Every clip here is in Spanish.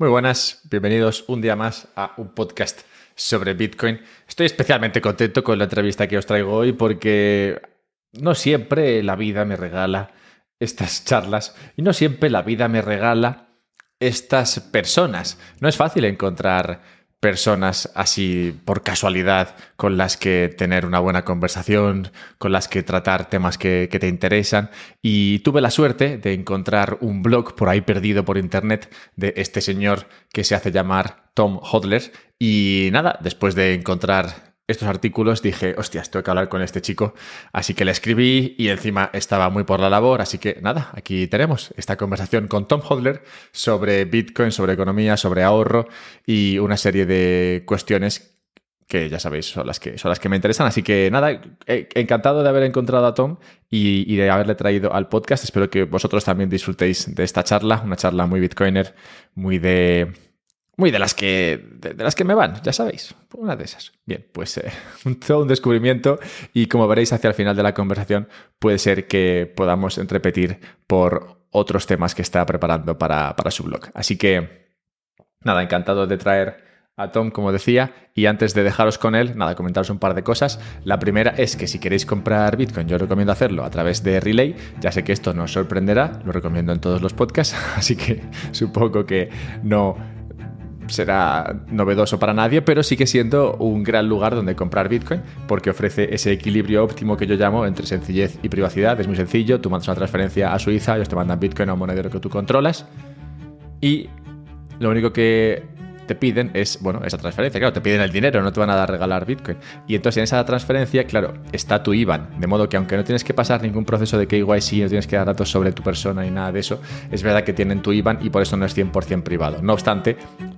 Muy buenas, bienvenidos un día más a un podcast sobre Bitcoin. Estoy especialmente contento con la entrevista que os traigo hoy porque no siempre la vida me regala estas charlas y no siempre la vida me regala estas personas. No es fácil encontrar personas así por casualidad con las que tener una buena conversación, con las que tratar temas que, te interesan. Y tuve la suerte de encontrar un blog por ahí perdido por internet de este señor que se hace llamar Tom Hodler. Y nada, después de encontrar estos artículos dije, hostias, tengo que hablar con este chico. Así que le escribí y encima estaba muy por la labor. Así que nada, aquí tenemos esta conversación con Tom Hodler sobre Bitcoin, sobre economía, sobre ahorro y una serie de cuestiones que ya sabéis son las que, son las que me interesan. Así que nada, encantado de haber encontrado a Tom y, y, de haberle traído al podcast. Espero que vosotros también disfrutéis de esta charla, una charla muy bitcoiner, muy de muy de las que, de, las que me van, ya sabéis. Una de esas. Bien, pues eh, todo un descubrimiento y como veréis hacia el final de la conversación puede ser que podamos repetir por otros temas que está preparando para, para su blog. Así que, nada, encantado de traer a Tom, como decía, y antes de dejaros con él, nada, comentaros un par de cosas. La primera es que si queréis comprar Bitcoin, yo recomiendo hacerlo a través de Relay. Ya sé que esto no os sorprenderá, lo recomiendo en todos los podcasts, así que supongo que no será novedoso para nadie, pero sigue siendo un gran lugar donde comprar Bitcoin porque ofrece ese equilibrio óptimo que yo llamo entre sencillez y privacidad. Es muy sencillo, tú mandas una transferencia a Suiza, ellos te mandan Bitcoin a un monedero que tú controlas y lo único que te piden es, bueno, esa transferencia. Claro, te piden el dinero, no te van a dar regalar Bitcoin. Y entonces en esa transferencia, claro, está tu IBAN. De modo que aunque no tienes que pasar ningún proceso de KYC, no tienes que dar datos sobre tu persona ni nada de eso, es verdad que tienen tu IBAN y por eso no es 100% privado. No obstante,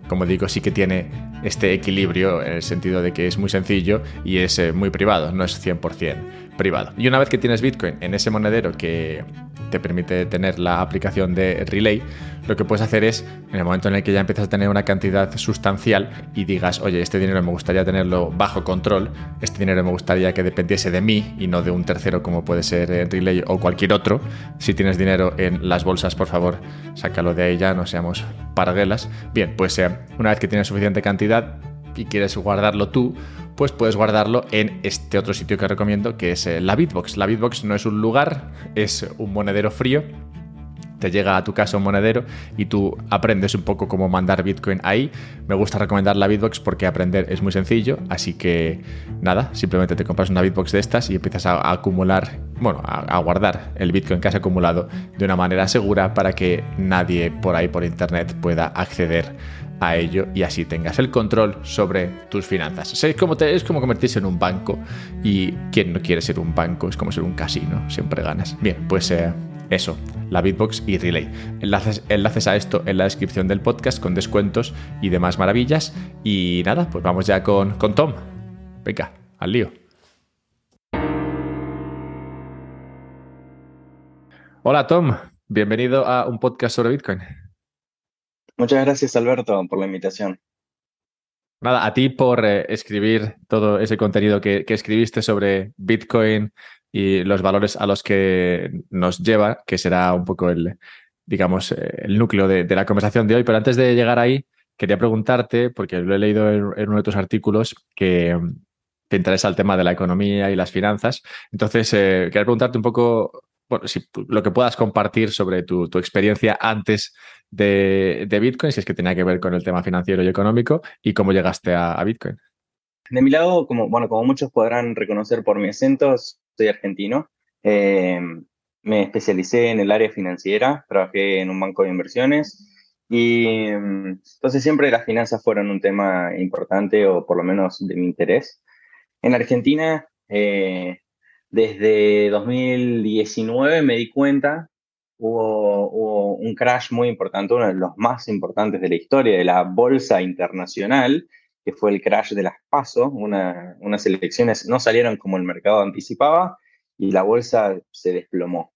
como digo, sí que tiene este equilibrio en el sentido de que es muy sencillo y es eh, muy privado, no es 100% privado. Y una vez que tienes Bitcoin en ese monedero que te permite tener la aplicación de Relay, lo que puedes hacer es, en el momento en el que ya empiezas a tener una cantidad sustancial y digas, oye, este dinero me gustaría tenerlo bajo control, este dinero me gustaría que dependiese de mí y no de un tercero como puede ser Relay o cualquier otro, si tienes dinero en las bolsas, por favor, sácalo de ahí ya, no seamos parguelas. Bien, pues eh, una vez que tienes suficiente cantidad y quieres guardarlo tú, pues puedes guardarlo en este otro sitio que recomiendo, que es eh, la Bitbox. La Bitbox no es un lugar, es un monedero frío. Te llega a tu casa un monedero y tú aprendes un poco cómo mandar Bitcoin ahí. Me gusta recomendar la Bitbox porque aprender es muy sencillo. Así que nada, simplemente te compras una Bitbox de estas y empiezas a, acumular, bueno, a, guardar el Bitcoin que has acumulado de una manera segura para que nadie por ahí por internet pueda acceder a ello y así tengas el control sobre tus finanzas. es, como es como convertirse en un banco y quien no quiere ser un banco es como ser un casino, siempre ganas. Bien, pues eh, eso, la Bitbox y Relay. Enlaces, enlaces a esto en la descripción del podcast con descuentos y demás maravillas. Y nada, pues vamos ya con, con Tom. Venga, al lío. Hola Tom, bienvenido a un podcast sobre Bitcoin. Muchas gracias, Alberto, por la invitación. Nada, a ti por eh, escribir todo ese contenido que, escribiste sobre Bitcoin y los valores a los que nos lleva, que será un poco el, digamos, eh, el núcleo de, la conversación de hoy. Pero antes de llegar ahí, quería preguntarte, porque lo he leído en, uno de tus artículos, que te interesa el tema de la economía y las finanzas. Entonces, eh, quería preguntarte un poco lo que puedas compartir sobre tu, experiencia antes de, Bitcoin, si es que tenía que ver con el tema financiero y económico, y cómo llegaste a, Bitcoin. De mi lado, como, bueno, como muchos podrán reconocer por mi acento, soy argentino. Eh, me especialicé en el área financiera, trabajé en un banco de inversiones y entonces siempre las finanzas fueron un tema importante o por lo menos de mi interés. En Argentina eh, desde 2019 me di cuenta, hubo, un crash muy importante, uno de los más importantes de la historia de la bolsa internacional, que fue el crash de las PASO. unas elecciones no salieron como el mercado anticipaba y la bolsa se desplomó.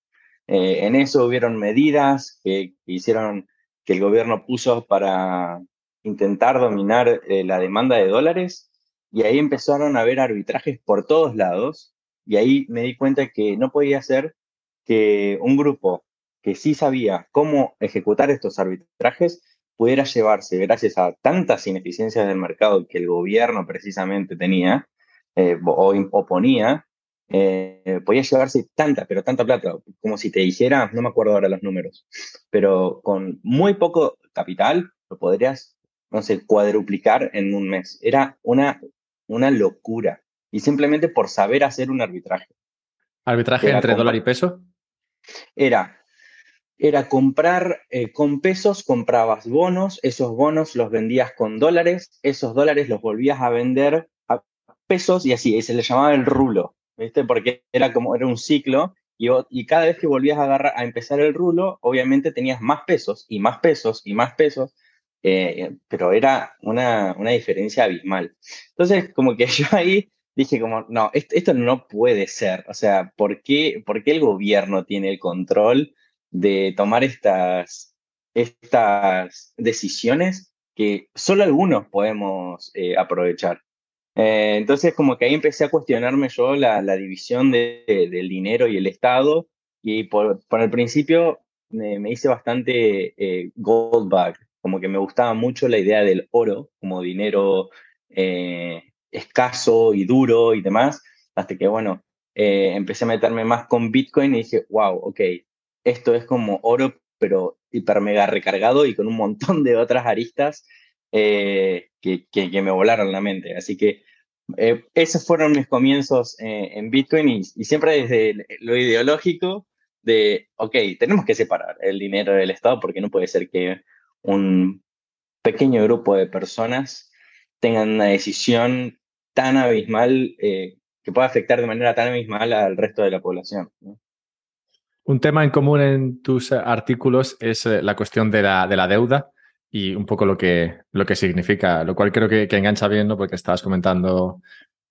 Eh, en eso hubieron medidas que, hicieron que el gobierno puso para intentar dominar eh, la demanda de dólares y ahí empezaron a haber arbitrajes por todos lados y ahí me di cuenta que no podía ser que un grupo que sí sabía cómo ejecutar estos arbitrajes pudiera llevarse, gracias a tantas ineficiencias del mercado que el gobierno precisamente tenía eh, o oponía, eh, podía llevarse tanta, pero tanta plata, como si te dijera, no me acuerdo ahora los números, pero con muy poco capital lo podrías, no sé, cuadruplicar en un mes. Era una, una locura. Y simplemente por saber hacer un arbitraje. ¿Arbitraje entre dólar y peso? Era, era comprar eh, con pesos, comprabas bonos, esos bonos los vendías con dólares, esos dólares los volvías a vender a pesos y así, se le llamaba el rulo. ¿viste? Porque era como, era un ciclo y, y cada vez que volvías a, empezar el rulo, obviamente tenías más pesos y más pesos y más pesos, eh, pero era una, una diferencia abismal. Entonces, como que yo ahí dije como, no, esto, no puede ser. O sea, ¿por qué, ¿por qué, el gobierno tiene el control de tomar estas, estas decisiones que solo algunos podemos eh, aprovechar? Eh, entonces, como que ahí empecé a cuestionarme yo la, división del dinero y el Estado, y por, el principio me, hice bastante eh, gold bug, como que me gustaba mucho la idea del oro como dinero eh, escaso y duro y demás, hasta que, bueno, empecé a meterme más con Bitcoin y dije, wow, ok, esto es como oro, pero hiper mega recargado y con un montón de otras aristas que, que, me volaron la mente. Así que eh, esos fueron mis comienzos eh, en Bitcoin y, siempre desde lo ideológico de, ok, tenemos que separar el dinero del Estado porque no puede ser que un pequeño grupo de personas tengan una decisión tan abismal eh, que pueda afectar de manera tan abismal al resto de la población. Un tema en común en tus artículos es la cuestión de la, de deuda y un poco lo que, lo que significa, lo cual creo que, engancha bien, ¿no? Porque estabas comentando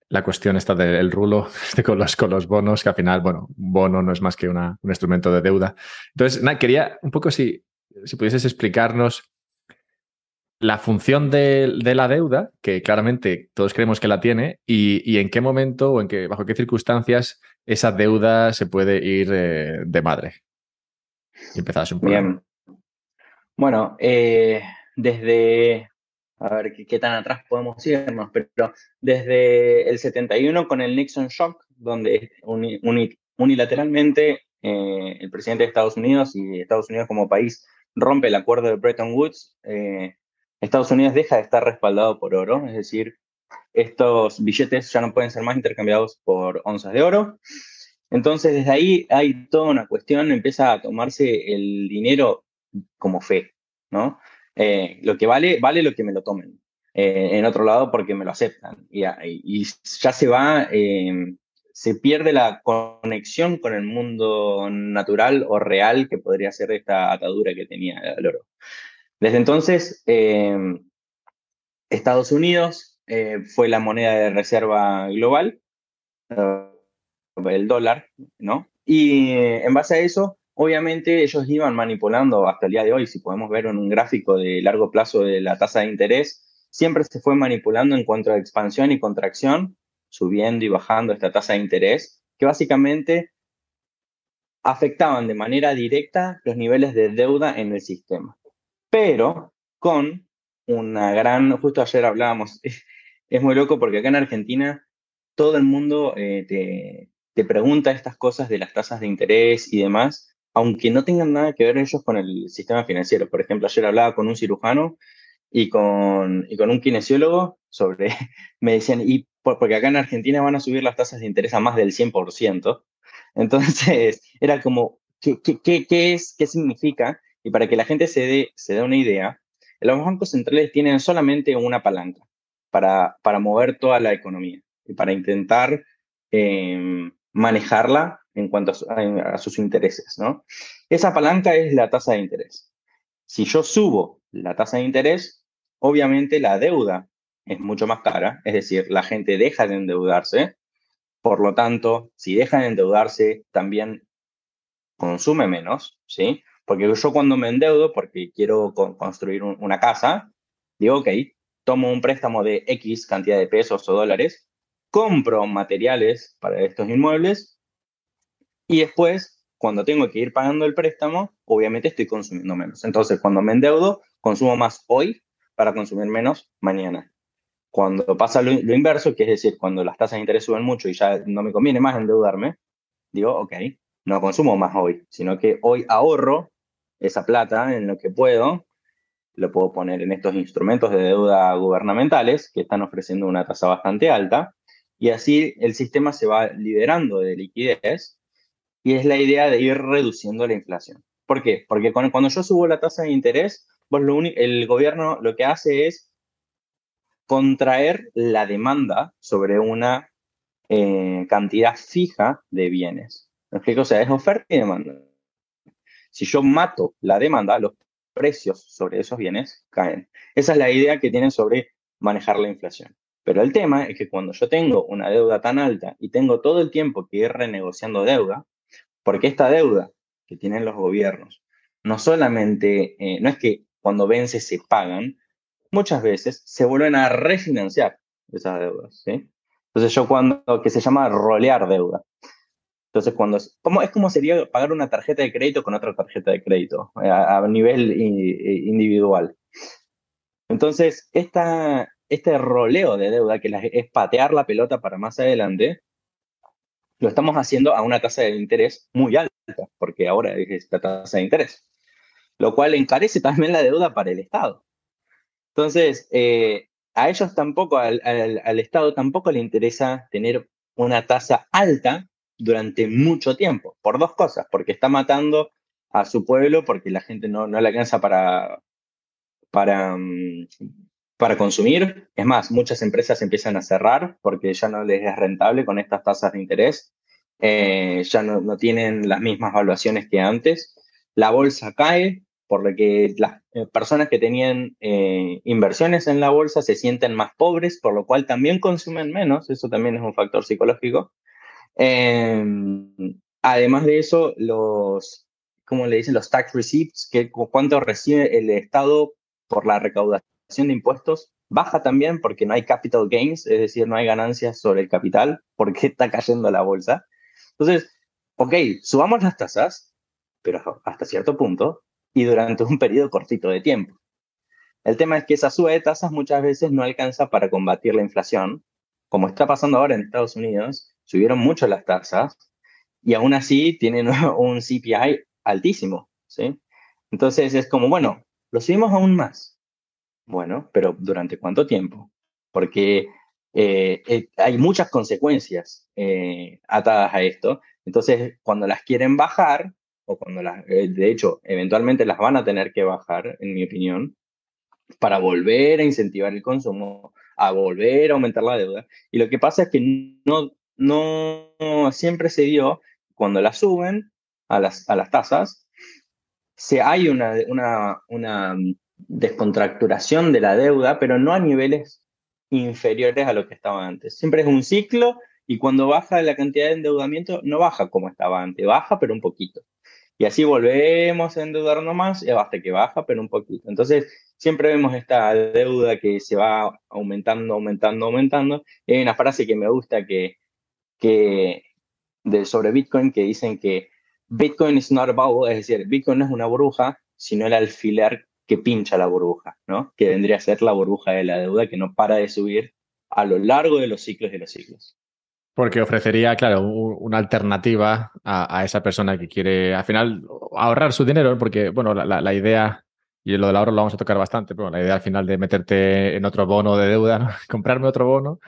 la cuestión esta del rulo este con, los, con los bonos, que al final, bueno, bono no es más que un instrumento de deuda. Entonces, nada, quería un poco si, si pudieses explicarnos la función de, la deuda, que claramente todos creemos que la tiene, y, en qué momento o en qué, bajo qué circunstancias esa deuda se puede ir eh, de madre. Y un poco. Bien. Bueno, eh, desde, a ver ¿qué, tan atrás podemos irnos, pero desde el 71 con el Nixon Shock, donde unilateralmente eh, el presidente de Estados Unidos y Estados Unidos como país rompe el acuerdo de Bretton Woods, eh, Estados Unidos deja de estar respaldado por oro, es decir, estos billetes ya no pueden ser más intercambiados por onzas de oro. Entonces, desde ahí hay toda una cuestión, empieza a tomarse el dinero como fe, ¿no? Eh, lo que vale, vale lo que me lo tomen. Eh, en otro lado porque me lo aceptan. Y, ya se va, em, se pierde la conexión con el mundo natural o real que podría ser esta atadura que tenía el oro. Desde entonces, em, Estados Unidos eh, fue la moneda de reserva global, el dólar, ¿no? Y en base a eso, Obviamente ellos iban manipulando hasta el día de hoy, si podemos ver en un gráfico de largo plazo de la tasa de interés, siempre se fue manipulando en cuanto a expansión y contracción, subiendo y bajando esta tasa de interés, que básicamente afectaban de manera directa los niveles de deuda en el sistema. Pero con una gran, justo ayer hablábamos, es muy loco porque acá en Argentina todo el mundo eh, te, te pregunta estas cosas de las tasas de interés y demás, aunque no tengan nada que ver ellos con el sistema financiero. Por ejemplo, ayer hablaba con un cirujano y con, y con un kinesiólogo sobre, me decían, y porque acá en Argentina van a subir las tasas de interés a más del 100%. Entonces, era como, ¿qué, qué, qué es? ¿Qué significa? Y para que la gente se dé, se dé una idea, los bancos centrales tienen solamente una palanca para, para mover toda la economía y para intentar em, manejarla en cuanto a, sus intereses, ¿no? Esa palanca es la tasa de interés. Si yo subo la tasa de interés, obviamente la deuda es mucho más cara, es decir, la gente deja de endeudarse, por lo tanto, si deja de endeudarse, también consume menos, ¿sí? Porque yo cuando me endeudo, porque quiero construir una casa, digo, ok, tomo un préstamo de X cantidad de pesos o dólares, compro materiales para estos inmuebles y después, cuando tengo que ir pagando el préstamo, obviamente estoy consumiendo menos. Entonces, cuando me endeudo, consumo más hoy para consumir menos mañana. Cuando pasa lo, inverso, que es decir, cuando las tasas de interés suben mucho y ya no me conviene más endeudarme, digo, ok, no consumo más hoy, sino que hoy ahorro esa plata en lo que puedo, lo puedo poner en estos instrumentos de deuda gubernamentales que están ofreciendo una tasa bastante alta, y así el sistema se va liberando de liquidez y es la idea de ir reduciendo la inflación. ¿Por qué? Porque cuando yo subo la tasa de interés, el gobierno lo que hace es contraer la demanda sobre una eh, cantidad fija de bienes. ¿Me explico? O sea, es oferta y demanda. Si yo mato la demanda, los precios sobre esos bienes caen. Esa es la idea que tienen sobre manejar la inflación. Pero el tema es que cuando yo tengo una deuda tan alta y tengo todo el tiempo que ir renegociando deuda, porque esta deuda que tienen los gobiernos, no solamente, eh, no es que cuando vence se pagan, muchas veces se vuelven a refinanciar esas deudas. Entonces yo cuando, que se llama rolear deuda. Entonces cuando, ¿cómo, es como sería pagar una tarjeta de crédito con otra tarjeta de crédito eh, a, nivel individual. Entonces, este roleo de deuda, que es patear la pelota para más adelante, lo estamos haciendo a una tasa de interés muy alta, porque ahora es esta tasa de interés, lo cual encarece también la deuda para el Estado. Entonces, eh, a ellos tampoco, al, Estado tampoco le interesa tener una tasa alta durante mucho tiempo, por dos cosas, porque está matando a su pueblo, porque la gente no, no le alcanza para, para, mm, para consumir. Es más, muchas empresas empiezan a cerrar porque ya no les es rentable con estas tasas de interés, eh, ya no, no, tienen las mismas valuaciones que antes. La bolsa cae, por lo que las eh, personas que tenían eh, inversiones en la bolsa se sienten más pobres, por lo cual también consumen menos, eso también es un factor psicológico. Em, además de eso, los, ¿cómo le dicen? Los tax receipts, que cuánto recibe el Estado por la recaudación de impuestos, baja también porque no hay capital gains, es decir, no hay ganancias sobre el capital, porque está cayendo la bolsa. Entonces, ok, subamos las tasas, pero hasta cierto punto, y durante un periodo cortito de tiempo. El tema es que esa suba de tasas muchas veces no alcanza para combatir la inflación, como está pasando ahora en Estados Unidos, subieron mucho las tasas y aún así tienen un CPI altísimo, ¿sí? Entonces es como, bueno, lo subimos aún más. Bueno, pero ¿durante cuánto tiempo? Porque eh, eh, hay muchas consecuencias eh, atadas a esto. Entonces, cuando las quieren bajar, o cuando las, de hecho, eventualmente las van a tener que bajar, en mi opinión, para volver a incentivar el consumo, a volver a aumentar la deuda. Y lo que pasa es que no, no siempre se dio, cuando las suben a las, a las tasas, se, hay una, una, una descontracturación de la deuda, pero no a niveles inferiores a lo que estaba antes. Siempre es un ciclo y cuando baja la cantidad de endeudamiento, no baja como estaba antes, baja pero un poquito. Y así volvemos a endeudarnos más hasta que baja, pero un poquito. Entonces, siempre vemos esta deuda que se va aumentando, aumentando, aumentando. hay una frase que me gusta que, que de, sobre Bitcoin que dicen que Bitcoin is not a es decir, Bitcoin no es una burbuja, sino el alfiler que pincha la burbuja, ¿no? Que vendría a ser la burbuja de la deuda que no para de subir a lo largo de los ciclos de los ciclos. Porque ofrecería, claro, una alternativa a, esa persona que quiere, al final, ahorrar su dinero, porque, bueno, la, idea, y lo del ahorro lo vamos a tocar bastante, pero la idea al final de meterte en otro bono de deuda, comprarme otro bono,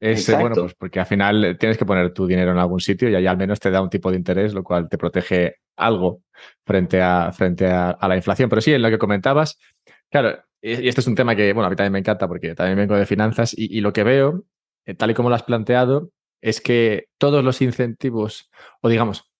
es, eh, bueno, pues porque al final tienes que poner tu dinero en algún sitio y ahí al menos te da un tipo de interés, lo cual te protege algo frente a, frente a, la inflación. Pero sí, en lo que comentabas, claro, y este es un tema que, bueno, a mí también me encanta porque también vengo de finanzas y, y lo que veo, eh, tal y como lo has planteado, es que todos los incentivos, o digamos,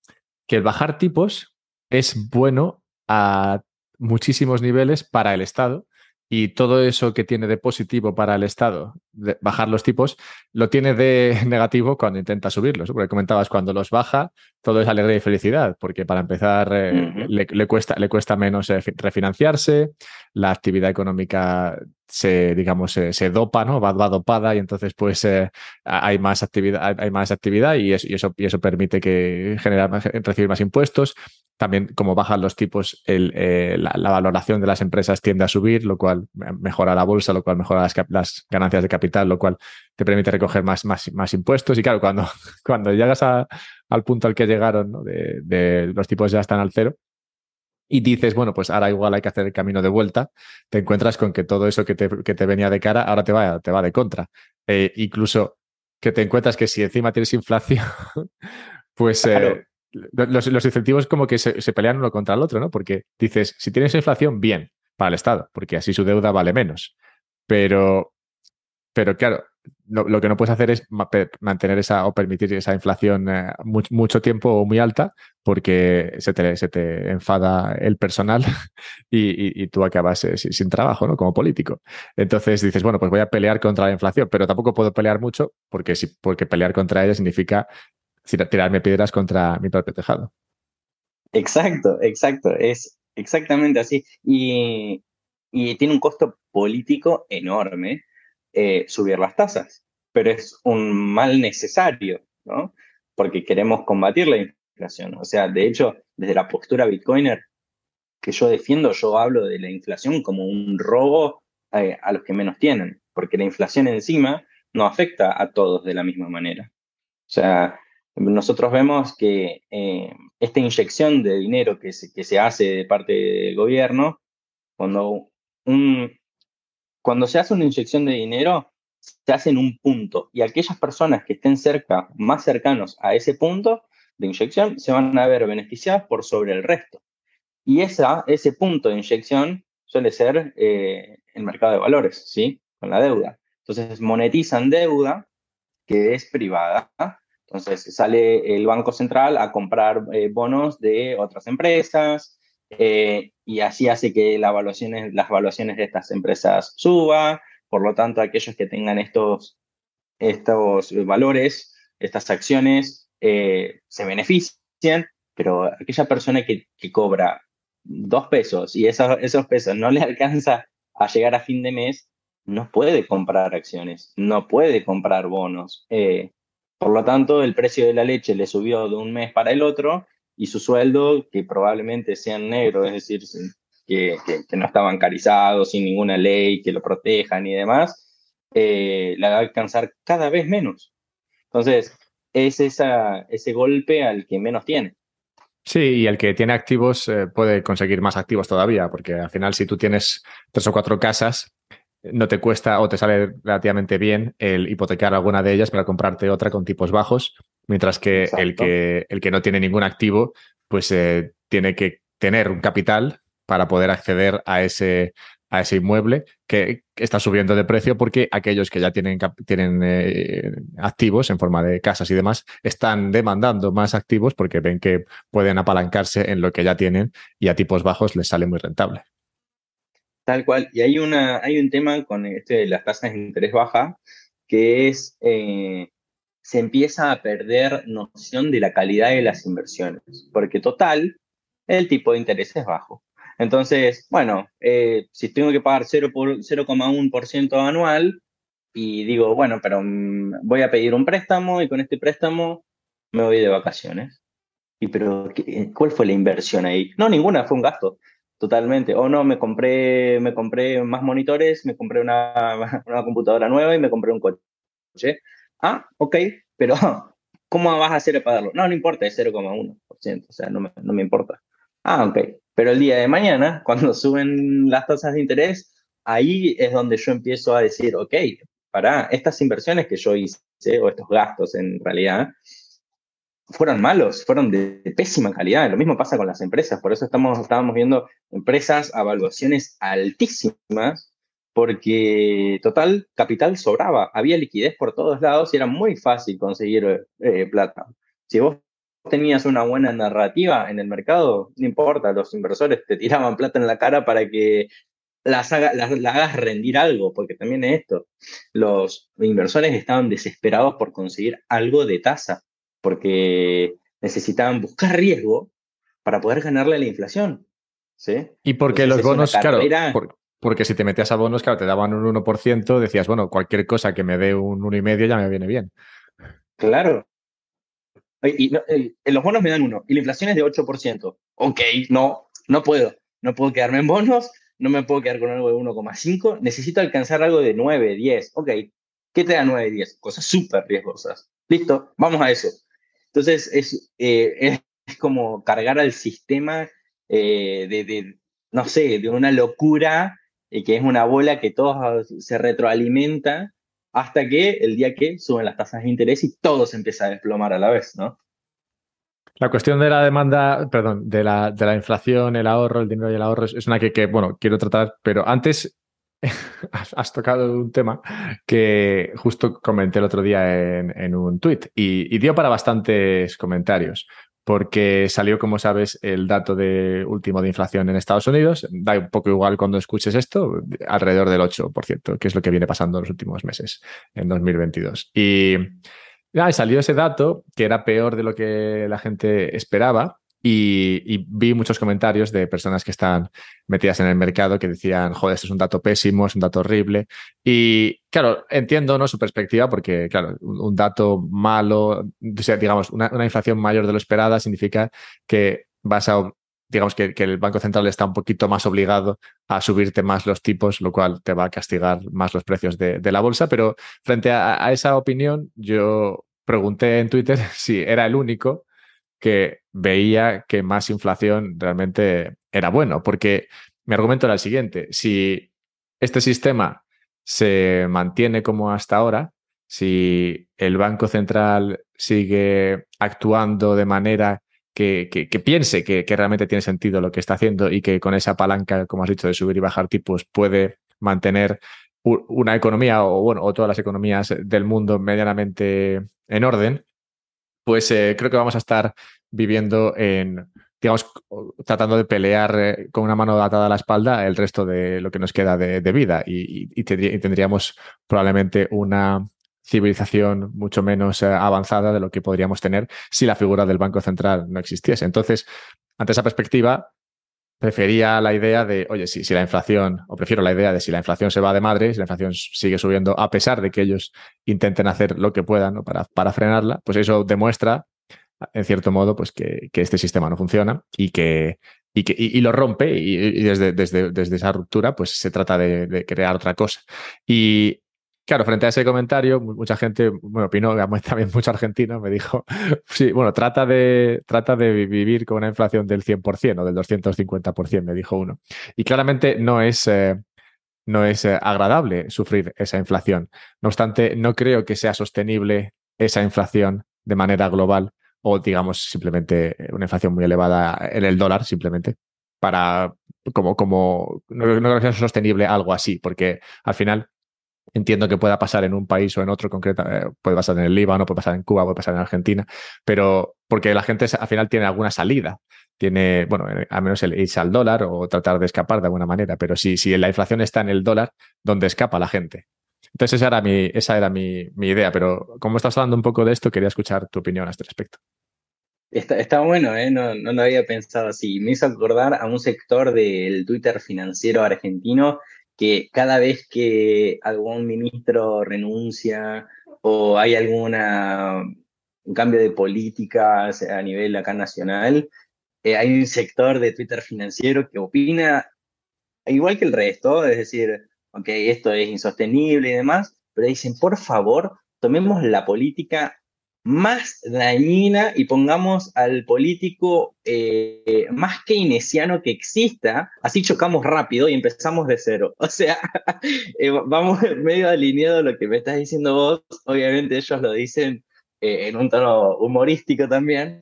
que el bajar tipos es bueno a muchísimos niveles para el Estado y todo eso que tiene de positivo para el Estado bajar los tipos, lo tiene de negativo cuando intenta subirlos. Porque comentabas, cuando los baja, todo es alegría y felicidad, porque para empezar eh, le, cuesta, le cuesta menos eh, refinanciarse, la actividad económica se, digamos, se, dopa, ¿no? Va, dopada y entonces pues eh, hay, más actividad, hay, más actividad y eso, y eso, y eso permite que generar recibir más impuestos. También, como bajan los tipos, el, la, valoración de las empresas tiende a subir, lo cual mejora la bolsa, lo cual mejora las, las ganancias de capital, lo cual te permite recoger más, más, más impuestos. Y claro, cuando, cuando llegas al punto al que llegaron, de, los tipos ya están al cero, y dices, bueno, pues ahora igual hay que hacer el camino de vuelta, te encuentras con que todo eso que te, que te venía de cara ahora te va, te va de contra. Eh, incluso que te encuentras que si encima tienes inflación, pues eh, los, los, incentivos como que se, se, pelean uno contra el otro, ¿no? Porque dices, si tienes inflación, bien, para el Estado, porque así su deuda vale menos. Pero, pero claro, lo, que no puedes hacer es mantener esa o permitir esa inflación eh, mucho tiempo o muy alta porque se te, enfada el personal y, y, tú acabas eh, sin, trabajo, ¿no? Como político. Entonces dices, bueno, pues voy a pelear contra la inflación, pero tampoco puedo pelear mucho porque, si, porque pelear contra ella significa tirarme piedras contra mi propio tejado. Exacto, exacto. Es exactamente así. Y, y tiene un costo político enorme eh, subir las tasas, pero es un mal necesario, ¿no? Porque queremos combatir la inflación. O sea, de hecho, desde la postura bitcoiner que yo defiendo, yo hablo de la inflación como un robo eh, a los que menos tienen, porque la inflación encima no afecta a todos de la misma manera. O sea, nosotros vemos que eh, esta inyección de dinero que se, que se hace de parte del gobierno, cuando un, cuando se hace una inyección de dinero, se hace en un punto y aquellas personas que estén cerca, más cercanos a ese punto de inyección, se van a ver beneficiadas por sobre el resto. Y esa, ese punto de inyección suele ser eh, el mercado de valores, ¿sí? Con la deuda. Entonces monetizan deuda que es privada. Entonces sale el Banco Central a comprar eh, bonos de otras empresas, eh, y así hace que las evaluaciones de estas empresas suban. Por lo tanto, aquellos que tengan estos, estos valores, estas acciones, eh, se benefician, pero aquella persona que, cobra dos pesos y esos, esos pesos no le alcanza a llegar a fin de mes, no puede comprar acciones, no puede comprar bonos. Eh, por lo tanto, el precio de la leche le subió de un mes para el otro y su sueldo, que probablemente sean negros, es decir, que, no está bancarizado, sin ninguna ley que lo protejan y demás, eh, la va a alcanzar cada vez menos. Entonces, es esa, ese golpe al que menos tiene. Sí, y el que tiene activos eh, puede conseguir más activos todavía, porque al final si tú tienes tres o cuatro casas, no te cuesta o te sale relativamente bien el hipotecar alguna de ellas para comprarte otra con tipos bajos, mientras que el, que el que no tiene ningún activo, pues eh, tiene que tener un capital para poder acceder a ese, a ese inmueble que está subiendo de precio porque aquellos que ya tienen, tienen eh, activos en forma de casas y demás están demandando más activos porque ven que pueden apalancarse en lo que ya tienen y a tipos bajos les sale muy rentable. Tal cual. Y hay, una, hay un tema con este, las tasas de interés baja que es, eh, se empieza a perder noción de la calidad de las inversiones, porque total, el tipo de interés es bajo. Entonces, bueno, eh, si tengo que pagar 0,1% anual y digo, bueno, pero mm, voy a pedir un préstamo y con este préstamo me voy de vacaciones. ¿Y pero cuál fue la inversión ahí? No, ninguna, fue un gasto. Totalmente. O no, me compré, me compré más monitores, me compré una, una computadora nueva y me compré un coche. Ah, ok, pero ¿cómo vas a hacer para pagarlo? No, no importa, es 0,1%, o sea, no me, no me importa. Ah, ok. Pero el día de mañana, cuando suben las tasas de interés, ahí es donde yo empiezo a decir, ok, para estas inversiones que yo hice, o estos gastos en realidad, fueron malos, fueron de, pésima calidad. Lo mismo pasa con las empresas, por eso estamos, estábamos viendo empresas a evaluaciones altísimas, porque total capital sobraba, había liquidez por todos lados y era muy fácil conseguir eh, plata. Si vos tenías una buena narrativa en el mercado, no importa, los inversores te tiraban plata en la cara para que las, hagas rendir algo, porque también es esto, los inversores estaban desesperados por conseguir algo de tasa, porque necesitaban buscar riesgo para poder ganarle a la inflación. ¿sí? Y porque los bonos, claro, porque si te metías a bonos, claro, te daban un 1%, decías, bueno, cualquier cosa que me dé un 1,5 ya me viene bien. Claro. Y, los bonos me dan uno, y la inflación es de 8%. Ok, no, no puedo. No puedo quedarme en bonos, no me puedo quedar con algo de 1,5, necesito alcanzar algo de 9, 10. Ok, ¿qué te da 9, 10? Cosas súper riesgosas. Listo, vamos a eso. Entonces, es, eh, es, como cargar al sistema eh, de, no sé, de una locura, y que es una bola que todo se retroalimenta hasta que el día que suben las tasas de interés y todo se empieza a desplomar a la vez, ¿no? La cuestión de la demanda, perdón, de la, de la inflación, el ahorro, el dinero y el ahorro es una que, que bueno, quiero tratar, pero antes has tocado un tema que justo comenté el otro día en, un tuit y, dio para bastantes comentarios porque salió, como sabes, el dato de último de inflación en Estados Unidos. Da un poco igual cuando escuches esto, alrededor del 8%, que es lo que viene pasando en los últimos meses, en 2022. Y Ah, salió ese dato que era peor de lo que la gente esperaba y, vi muchos comentarios de personas que están metidas en el mercado que decían, joder, esto es un dato pésimo, es un dato horrible. Y claro, entiendo ¿no? su perspectiva porque, claro, un, dato malo, digamos, una, inflación mayor de lo esperada significa que vas a digamos que, el Banco Central está un poquito más obligado a subirte más los tipos, lo cual te va a castigar más los precios de, la bolsa. Pero frente a, esa opinión, yo pregunté en Twitter si era el único que veía que más inflación realmente era bueno, porque mi argumento era el siguiente, si este sistema se mantiene como hasta ahora, si el Banco Central sigue actuando de manera que, piense que, realmente tiene sentido lo que está haciendo y que con esa palanca, como has dicho, de subir y bajar tipos puede mantener una economía o, bueno, o todas las economías del mundo medianamente en orden, pues eh, creo que vamos a estar viviendo en, digamos, tratando de pelear eh, con una mano atada a la espalda el resto de lo que nos queda de, vida y, tendríamos probablemente una civilización mucho menos eh, avanzada de lo que podríamos tener si la figura del Banco Central no existiese. Entonces, ante esa perspectiva, prefería la idea de, oye, si, si la inflación, o prefiero la idea de si la inflación se va de madre, si la inflación sigue subiendo, a pesar de que ellos intenten hacer lo que puedan para, para frenarla, pues eso demuestra, en cierto modo, pues que, este sistema no funciona y que, y, que, y, lo rompe y, desde, desde, desde, esa ruptura pues se trata de, de, crear otra cosa. Y Claro, frente a ese comentario, mucha gente, bueno, opinó, también mucho argentino, me dijo, sí, bueno, trata de, trata de vivir con una inflación del 100% o del 250%, me dijo uno. Y claramente no es, eh, no es eh, agradable sufrir esa inflación. No obstante, no creo que sea sostenible esa inflación de manera global o, digamos, simplemente una inflación muy elevada en el dólar, simplemente, para, como, como, no, creo que sea sostenible algo así, porque al final Entiendo que pueda pasar en un país o en otro concreto, eh, puede pasar en el Líbano, puede pasar en Cuba, puede pasar en Argentina, pero porque la gente al final tiene alguna salida, tiene, bueno, eh, al menos el irse al dólar o tratar de escapar de alguna manera, pero si, si la inflación está en el dólar, ¿dónde escapa la gente? Entonces esa era mi, esa era mi, idea, pero como estás hablando un poco de esto, quería escuchar tu opinión a este respecto. Está, bueno, ¿eh? no, no lo había pensado así. Me hizo acordar a un sector del Twitter financiero argentino que cada vez que algún ministro renuncia o hay alguna un cambio de política a nivel acá nacional, eh, hay un sector de Twitter financiero que opina igual que el resto, es decir, ok, esto es insostenible y demás, pero dicen, por favor, tomemos la política más dañina y pongamos al político eh, más keynesiano que exista, así chocamos rápido y empezamos de cero. O sea, eh, vamos medio alineado a lo que me estás diciendo vos, obviamente ellos lo dicen eh, en un tono humorístico también.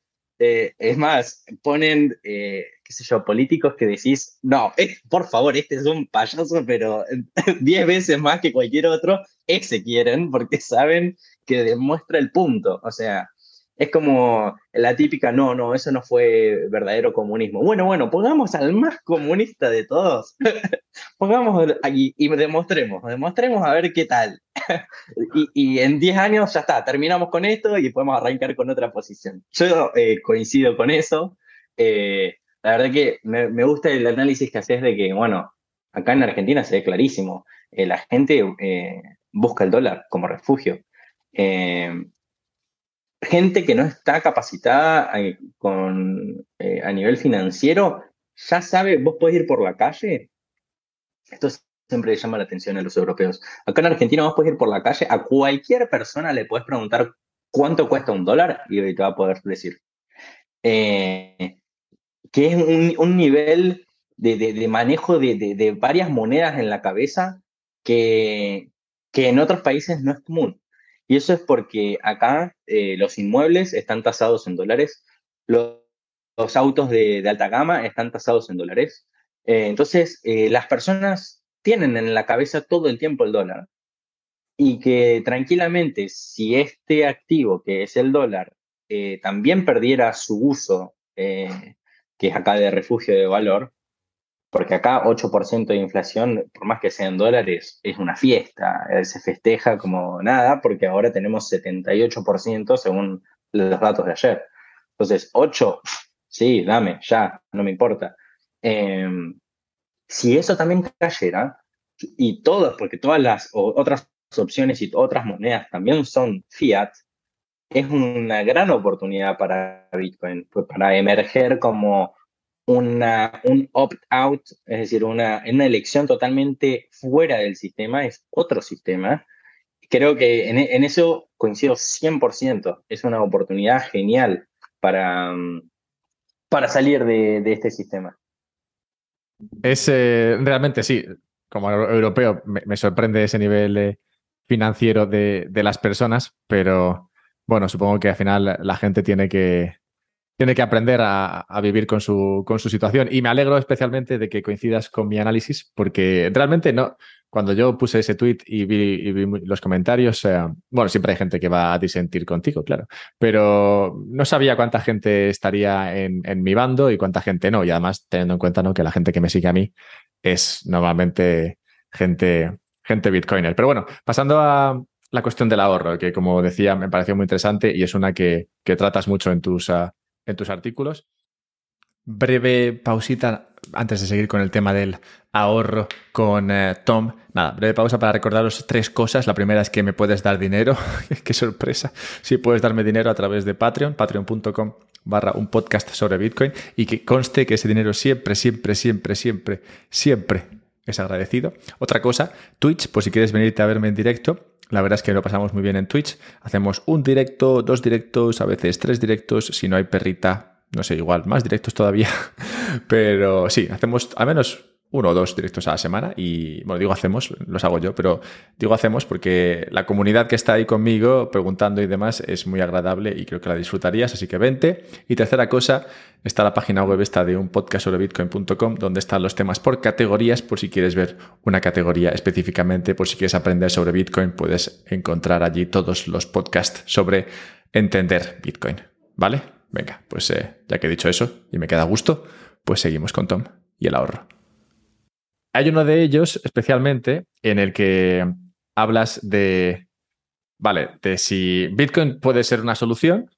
Es más, ponen, qué sé yo, políticos que decís, no, por favor, este es un payaso, pero 10 veces más que cualquier otro, ese quieren, porque saben que demuestra el punto. O sea, es como la típica, no, no, eso no fue verdadero comunismo. Bueno, bueno, pongamos al más comunista de todos, pongamos allí y demostremos, demostremos a ver qué tal. y, en 10 años ya está, terminamos con esto y podemos arrancar con otra posición. Yo eh, coincido con eso. Eh, la verdad que me, gusta el análisis que haces de que, bueno, acá en Argentina se ve clarísimo, eh, la gente busca el dólar como refugio gente que no está capacitada eh, con, eh, a nivel financiero, ya sabe, vos podés ir por la calle. Esto siempre llama la atención a los europeos. Acá en Argentina vos podés ir por la calle, a cualquier persona le puedes preguntar cuánto cuesta un dólar y te va a poder decir. Eh, que es un, nivel de, manejo de, varias monedas en la cabeza que en otros países no es común. Y eso es porque acá eh, los inmuebles están tasados en dólares, los, autos de, alta gama están tasados en dólares. Eh, entonces, eh, las personas tienen en la cabeza todo el tiempo el dólar. Y que tranquilamente, si este activo, que es el dólar, también perdiera su uso, que es acá de refugio de valor, porque acá 8% de inflación, por más que sean dólares, es una fiesta, eh, se festeja como nada, porque ahora tenemos 78% según los datos de ayer. Entonces, 8, sí, dame, ya, no me importa. Em, si eso también cayera, y todas, porque todas las otras opciones y otras monedas también son fiat, es una gran oportunidad para Bitcoin, pues para emerger como una, un opt-out, es decir, una, una elección totalmente fuera del sistema, es otro sistema. Creo que en, en eso coincido 100%. Es una oportunidad genial para, para salir de, de este sistema. Es eh, realmente sí, como europeo me, sorprende ese nivel eh, financiero de, de, las personas, pero bueno, supongo que al final la gente tiene que, tiene que aprender a, vivir con su, con su, situación. Y me alegro especialmente de que coincidas con mi análisis, porque realmente no. Cuando yo puse ese tweet y vi, los comentarios, eh, bueno, siempre hay gente que va a disentir contigo, claro, pero no sabía cuánta gente estaría en, mi bando y cuánta gente no. Y además, teniendo en cuenta ¿no? que la gente que me sigue a mí es normalmente gente, gente bitcoiner. Pero bueno, pasando a, la cuestión del ahorro, que como decía me pareció muy interesante y es una que, que tratas mucho en tus, ah, en tus artículos. Breve pausita antes de seguir con el tema del ahorro con eh, Tom. Nada, breve pausa para recordaros tres cosas. La primera es que me puedes dar dinero. Qué sorpresa. Si puedes darme dinero a través de Patreon, patreon.com barra un podcast sobre Bitcoin y que conste que ese dinero siempre, siempre, siempre, siempre, siempre es agradecido. Otra cosa, Twitch, por si quieres venirte a verme en directo, la verdad es que lo pasamos muy bien en Twitch. Hacemos un directo, dos directos, a veces tres directos. Si no hay perrita, no sé, igual más directos todavía. Pero sí, hacemos al menos uno o dos directos a la semana y, bueno, digo hacemos, los hago yo, pero digo hacemos porque la comunidad que está ahí conmigo preguntando y demás es muy agradable y creo que la disfrutarías, así que vente. Y tercera cosa, está la página web esta de un podcast sobre bitcoin.com donde están los temas por categorías, por si quieres ver una categoría específicamente, por si quieres aprender sobre Bitcoin, puedes encontrar allí todos los podcasts sobre entender Bitcoin, ¿vale? Venga, pues eh, ya que he dicho eso y me queda gusto, pues seguimos con Tom y el ahorro. Hay uno de ellos especialmente en el que hablas de, vale, de si Bitcoin puede ser una solución,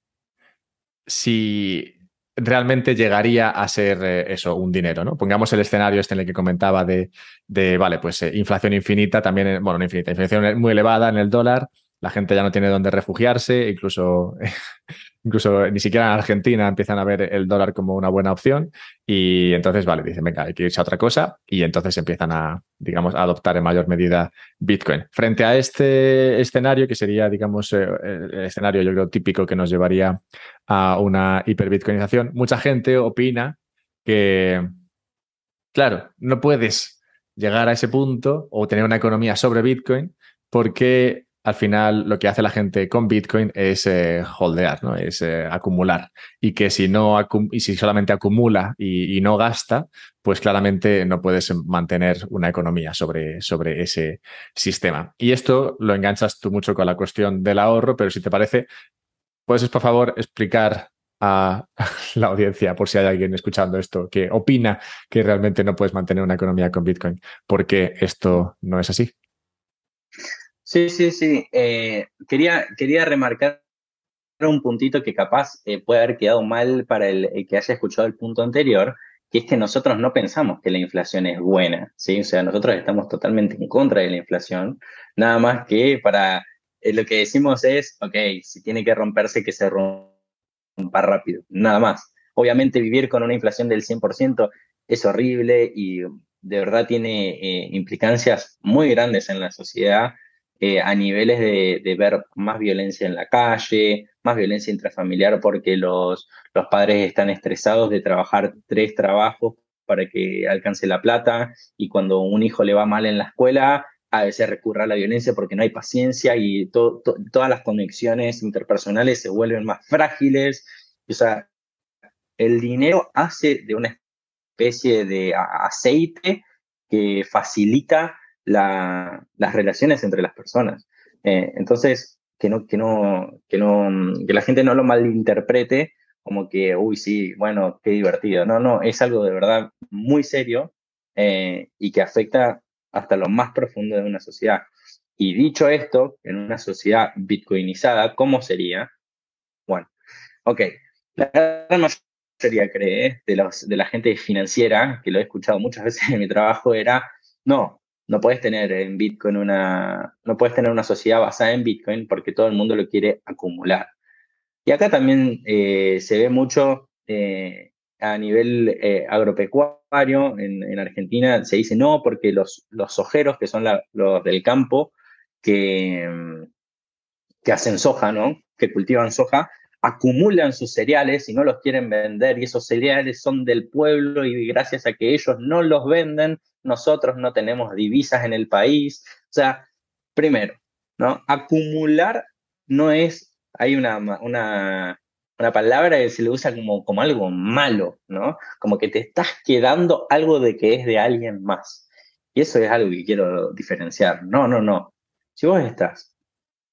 si realmente llegaría a ser eh, eso, un dinero, ¿no? Pongamos el escenario este en el que comentaba de, de vale, pues eh, inflación infinita, también, bueno, no infinita, inflación muy elevada en el dólar, la gente ya no tiene dónde refugiarse, incluso, incluso ni siquiera en Argentina empiezan a ver el dólar como una buena opción y entonces, vale, dicen, venga, hay que irse a otra cosa y entonces empiezan a, digamos, a adoptar en mayor medida Bitcoin. Frente a este escenario, que sería, digamos, eh, el escenario, yo creo, típico que nos llevaría a una hiperbitcoinización, mucha gente opina que, claro, no puedes llegar a ese punto o tener una economía sobre Bitcoin porque al final lo que hace la gente con Bitcoin es eh, holdear, ¿no? es eh, acumular. Y que si, no y si solamente acumula y, no gasta, pues claramente no puedes mantener una economía sobre, sobre ese sistema. Y esto lo enganchas tú mucho con la cuestión del ahorro, pero si te parece, ¿puedes por favor explicar a la audiencia, por si hay alguien escuchando esto, que opina que realmente no puedes mantener una economía con Bitcoin, porque esto no es así. Sí, sí, sí. Eh, quería, quería remarcar un puntito que capaz eh, puede haber quedado mal para el, que haya escuchado el punto anterior, que es que nosotros no pensamos que la inflación es buena, ¿sí? O sea, nosotros estamos totalmente en contra de la inflación, nada más que para eh, lo que decimos es, ok, si tiene que romperse, que se rompa rápido, nada más. Obviamente vivir con una inflación del 100% es horrible y de verdad tiene implicancias muy grandes en la sociedad eh, a niveles de, ver más violencia en la calle, más violencia intrafamiliar porque los, los padres están estresados de trabajar tres trabajos para que alcance la plata y cuando un hijo le va mal en la escuela, a veces recurre a la violencia porque no hay paciencia y todas las conexiones interpersonales se vuelven más frágiles. O sea, el dinero hace de una especie de aceite que facilita las relaciones entre las personas. Eh, entonces, que no, que no, que no, que la gente no lo malinterprete como que, uy, sí, bueno, qué divertido. No, no, es algo de verdad muy serio eh, y que afecta hasta lo más profundo de una sociedad. Y dicho esto, en una sociedad bitcoinizada, ¿cómo sería? Bueno, ok, la gran mayoría cree de, los, de la gente financiera, que lo he escuchado muchas veces en mi trabajo, era, no, no puedes tener en Bitcoin una, no puedes tener una sociedad basada en Bitcoin porque todo el mundo lo quiere acumular. Y acá también eh, se ve mucho eh, a nivel eh, agropecuario, en, Argentina se dice no, porque los, los ojeros, que son los del campo, que, que hacen soja, ¿no? Que cultivan soja, acumulan sus cereales y no los quieren vender y esos cereales son del pueblo y gracias a que ellos no los venden, nosotros no tenemos divisas en el país. O sea, primero, ¿no? Acumular no es, hay una, una, una palabra que se le usa como, como algo malo, ¿no? Como que te estás quedando algo de que es de alguien más. Y eso es algo que quiero diferenciar. No, no, no. Si vos estás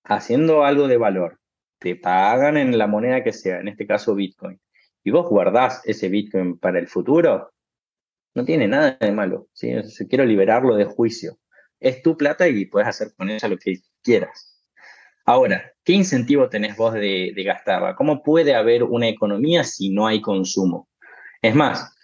haciendo algo de valor, te pagan en la moneda que sea, en este caso Bitcoin, y vos guardás ese Bitcoin para el futuro, no tiene nada de malo. ¿sí? quiero liberarlo de juicio. Es tu plata y puedes hacer con ella lo que quieras. Ahora, ¿qué incentivo tenés vos de, gastarla? ¿Cómo puede haber una economía si no hay consumo? Es más,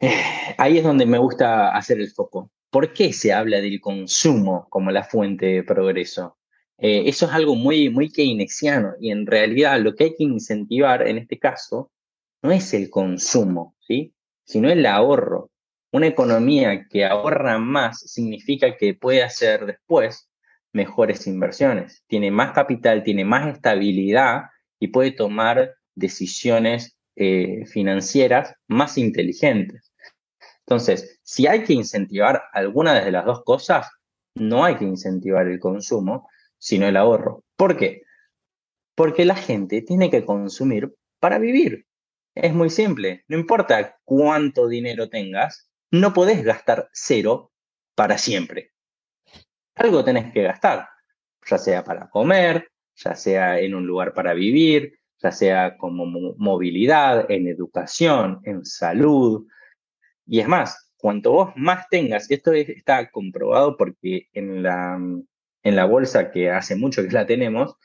eh, ahí es donde me gusta hacer el foco. ¿Por qué se habla del consumo como la fuente de progreso? Eh, eso es algo muy, muy keynesiano y en realidad lo que hay que incentivar en este caso no es el consumo, ¿sí? sino el ahorro. Una economía que ahorra más significa que puede hacer después mejores inversiones, tiene más capital, tiene más estabilidad y puede tomar decisiones eh, financieras más inteligentes. Entonces, si hay que incentivar alguna de las dos cosas, no hay que incentivar el consumo, sino el ahorro. ¿Por qué? Porque la gente tiene que consumir para vivir. Es muy simple, no importa cuánto dinero tengas, no podés gastar cero para siempre algo tenés que gastar, ya sea para comer, ya sea en un lugar para vivir, ya sea como movilidad, en educación, en salud. Y es más, cuanto vos más tengas, esto está comprobado porque en la, en la bolsa que hace mucho que la tenemos,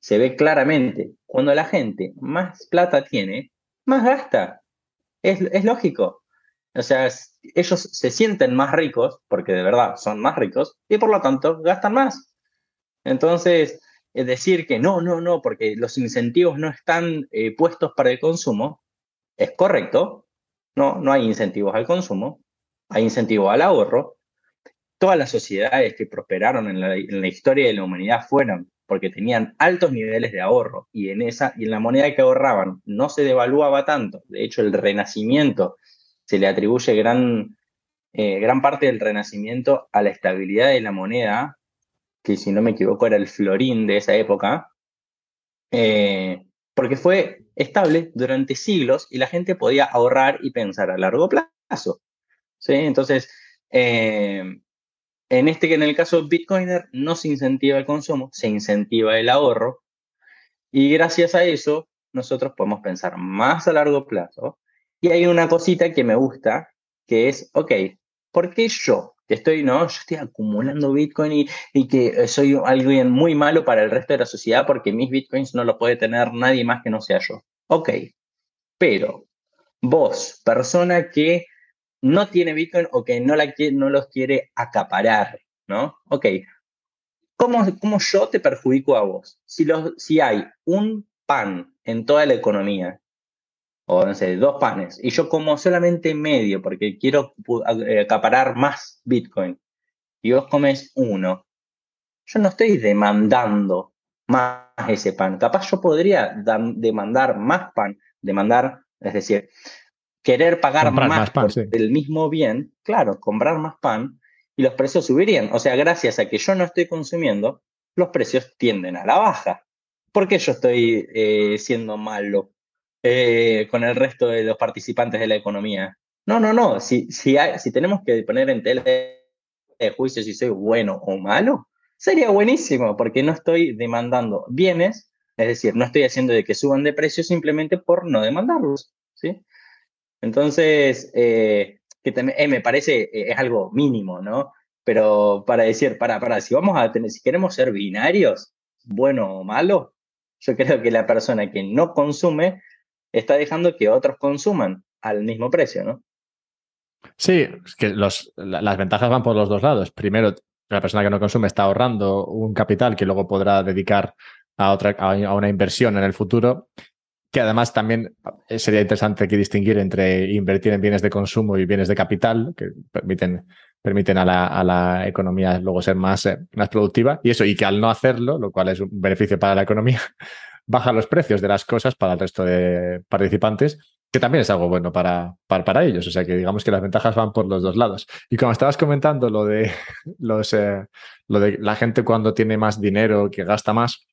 se ve claramente, cuando la gente más plata tiene, más gasta. Es, es lógico. O sea, ellos se sienten más ricos, porque de verdad son más ricos, y por lo tanto gastan más. Entonces, es decir que no, no, no, porque los incentivos no están eh, puestos para el consumo, es correcto. No, no hay incentivos al consumo, hay incentivos al ahorro. Todas las sociedades que prosperaron en la, historia de la humanidad fueron porque tenían altos niveles de ahorro y en esa y en la moneda que ahorraban no se devaluaba tanto. De hecho, el renacimiento se le atribuye gran, eh, gran parte del renacimiento a la estabilidad de la moneda, que si no me equivoco era el florín de esa época, eh, porque fue estable durante siglos y la gente podía ahorrar y pensar a largo plazo. ¿sí? Entonces, eh, en, este, en el caso de Bitcoiner no se incentiva el consumo, se incentiva el ahorro. Y gracias a eso, nosotros podemos pensar más a largo plazo. Y hay una cosita que me gusta, que es, ok, ¿por qué yo, que estoy, no, estoy acumulando Bitcoin y, y que soy alguien muy malo para el resto de la sociedad porque mis Bitcoins no lo puede tener nadie más que no sea yo? Ok, pero vos, persona que no tiene Bitcoin o que no, la, no los quiere acaparar, ¿no? Ok, ¿cómo, ¿cómo, yo te perjudico a vos? Si, los, hay un pan en toda la economía, o no sé, dos panes, y yo como solamente medio porque quiero eh, acaparar más Bitcoin, y vos comes uno, yo no estoy demandando más ese pan. Capaz yo podría demandar más pan, demandar, es decir, querer pagar más, por el mismo bien, claro, comprar más pan y los precios subirían. O sea, gracias a que yo no estoy consumiendo, los precios tienden a la baja. ¿Por qué yo estoy eh, siendo malo eh, con el resto de los participantes de la economía? No, no, no. Si, si, si tenemos que poner en tela de juicio si soy bueno o malo, sería buenísimo porque no estoy demandando bienes, es decir, no estoy haciendo de que suban de precio simplemente por no demandarlos. ¿sí? Entonces, eh, que eh, me parece, eh, es algo mínimo, ¿no? Pero para decir, para, para, si vamos a tener, si queremos ser binarios, bueno o malo, yo creo que la persona que no consume está dejando que otros consuman al mismo precio, ¿no? Sí, que los, las ventajas van por los dos lados. Primero, la persona que no consume está ahorrando un capital que luego podrá dedicar a, otra, a una inversión en el futuro que además también eh, sería interesante aquí distinguir entre invertir en bienes de consumo y bienes de capital, que permiten, permiten a, la, a la economía luego ser más, eh, más productiva. Y eso, y que al no hacerlo, lo cual es un beneficio para la economía, baja los precios de las cosas para el resto de participantes, que también es algo bueno para, para, para ellos. O sea que digamos que las ventajas van por los dos lados. Y como estabas comentando lo de, los, eh, lo de la gente cuando tiene más dinero, que gasta más,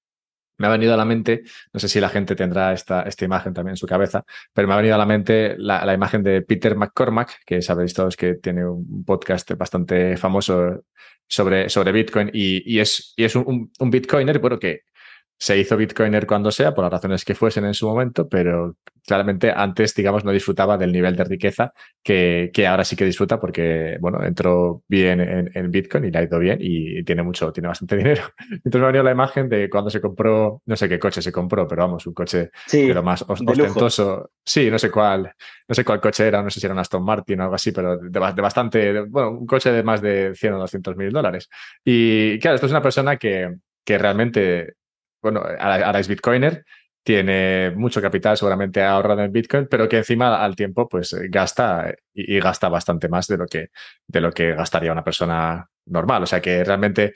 me ha venido a la mente, no sé si la gente tendrá esta, esta imagen también en su cabeza, pero me ha venido a la mente la, imagen de Peter McCormack, que sabéis todos que tiene un podcast bastante famoso sobre, sobre Bitcoin y, es, y es un, un, Bitcoiner, bueno, que se hizo Bitcoiner cuando sea, por las razones que fuesen en su momento, pero claramente antes, digamos, no disfrutaba del nivel de riqueza que, que ahora sí que disfruta porque, bueno, entró bien en, Bitcoin y le ha ido bien y tiene mucho, tiene bastante dinero. Entonces me ha venido la imagen de cuando se compró, no sé qué coche se compró, pero vamos, un coche de lo más ostentoso. Sí, no sé cuál, no sé cuál coche era, no sé si era un Aston Martin o algo así, pero de, bastante, bueno, un coche de más de 100 o 200 mil dólares. Y claro, esto es una persona que, que realmente bueno, ahora es Bitcoiner, tiene mucho capital seguramente ahorrado en Bitcoin, pero que encima al tiempo pues gasta y, gasta bastante más de lo que, de lo que gastaría una persona normal. O sea que realmente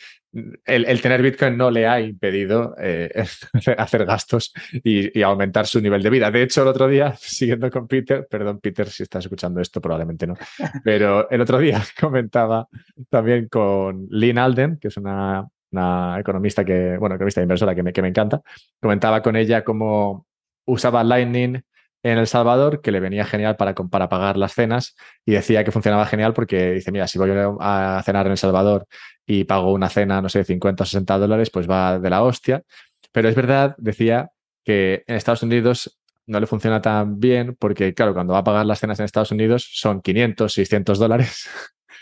el, tener Bitcoin no le ha impedido eh, hacer gastos y, aumentar su nivel de vida. De hecho, el otro día, siguiendo con Peter, perdón Peter si estás escuchando esto, probablemente no, pero el otro día comentaba también con Lynn Alden, que es una una economista que, bueno, economista inversora que me, que me encanta, comentaba con ella cómo usaba Lightning en El Salvador, que le venía genial para, para pagar las cenas, y decía que funcionaba genial porque dice, mira, si voy a cenar en El Salvador y pago una cena, no sé, 50 o 60 dólares, pues va de la hostia. Pero es verdad, decía, que en Estados Unidos no le funciona tan bien porque, claro, cuando va a pagar las cenas en Estados Unidos son 500, 600 dólares.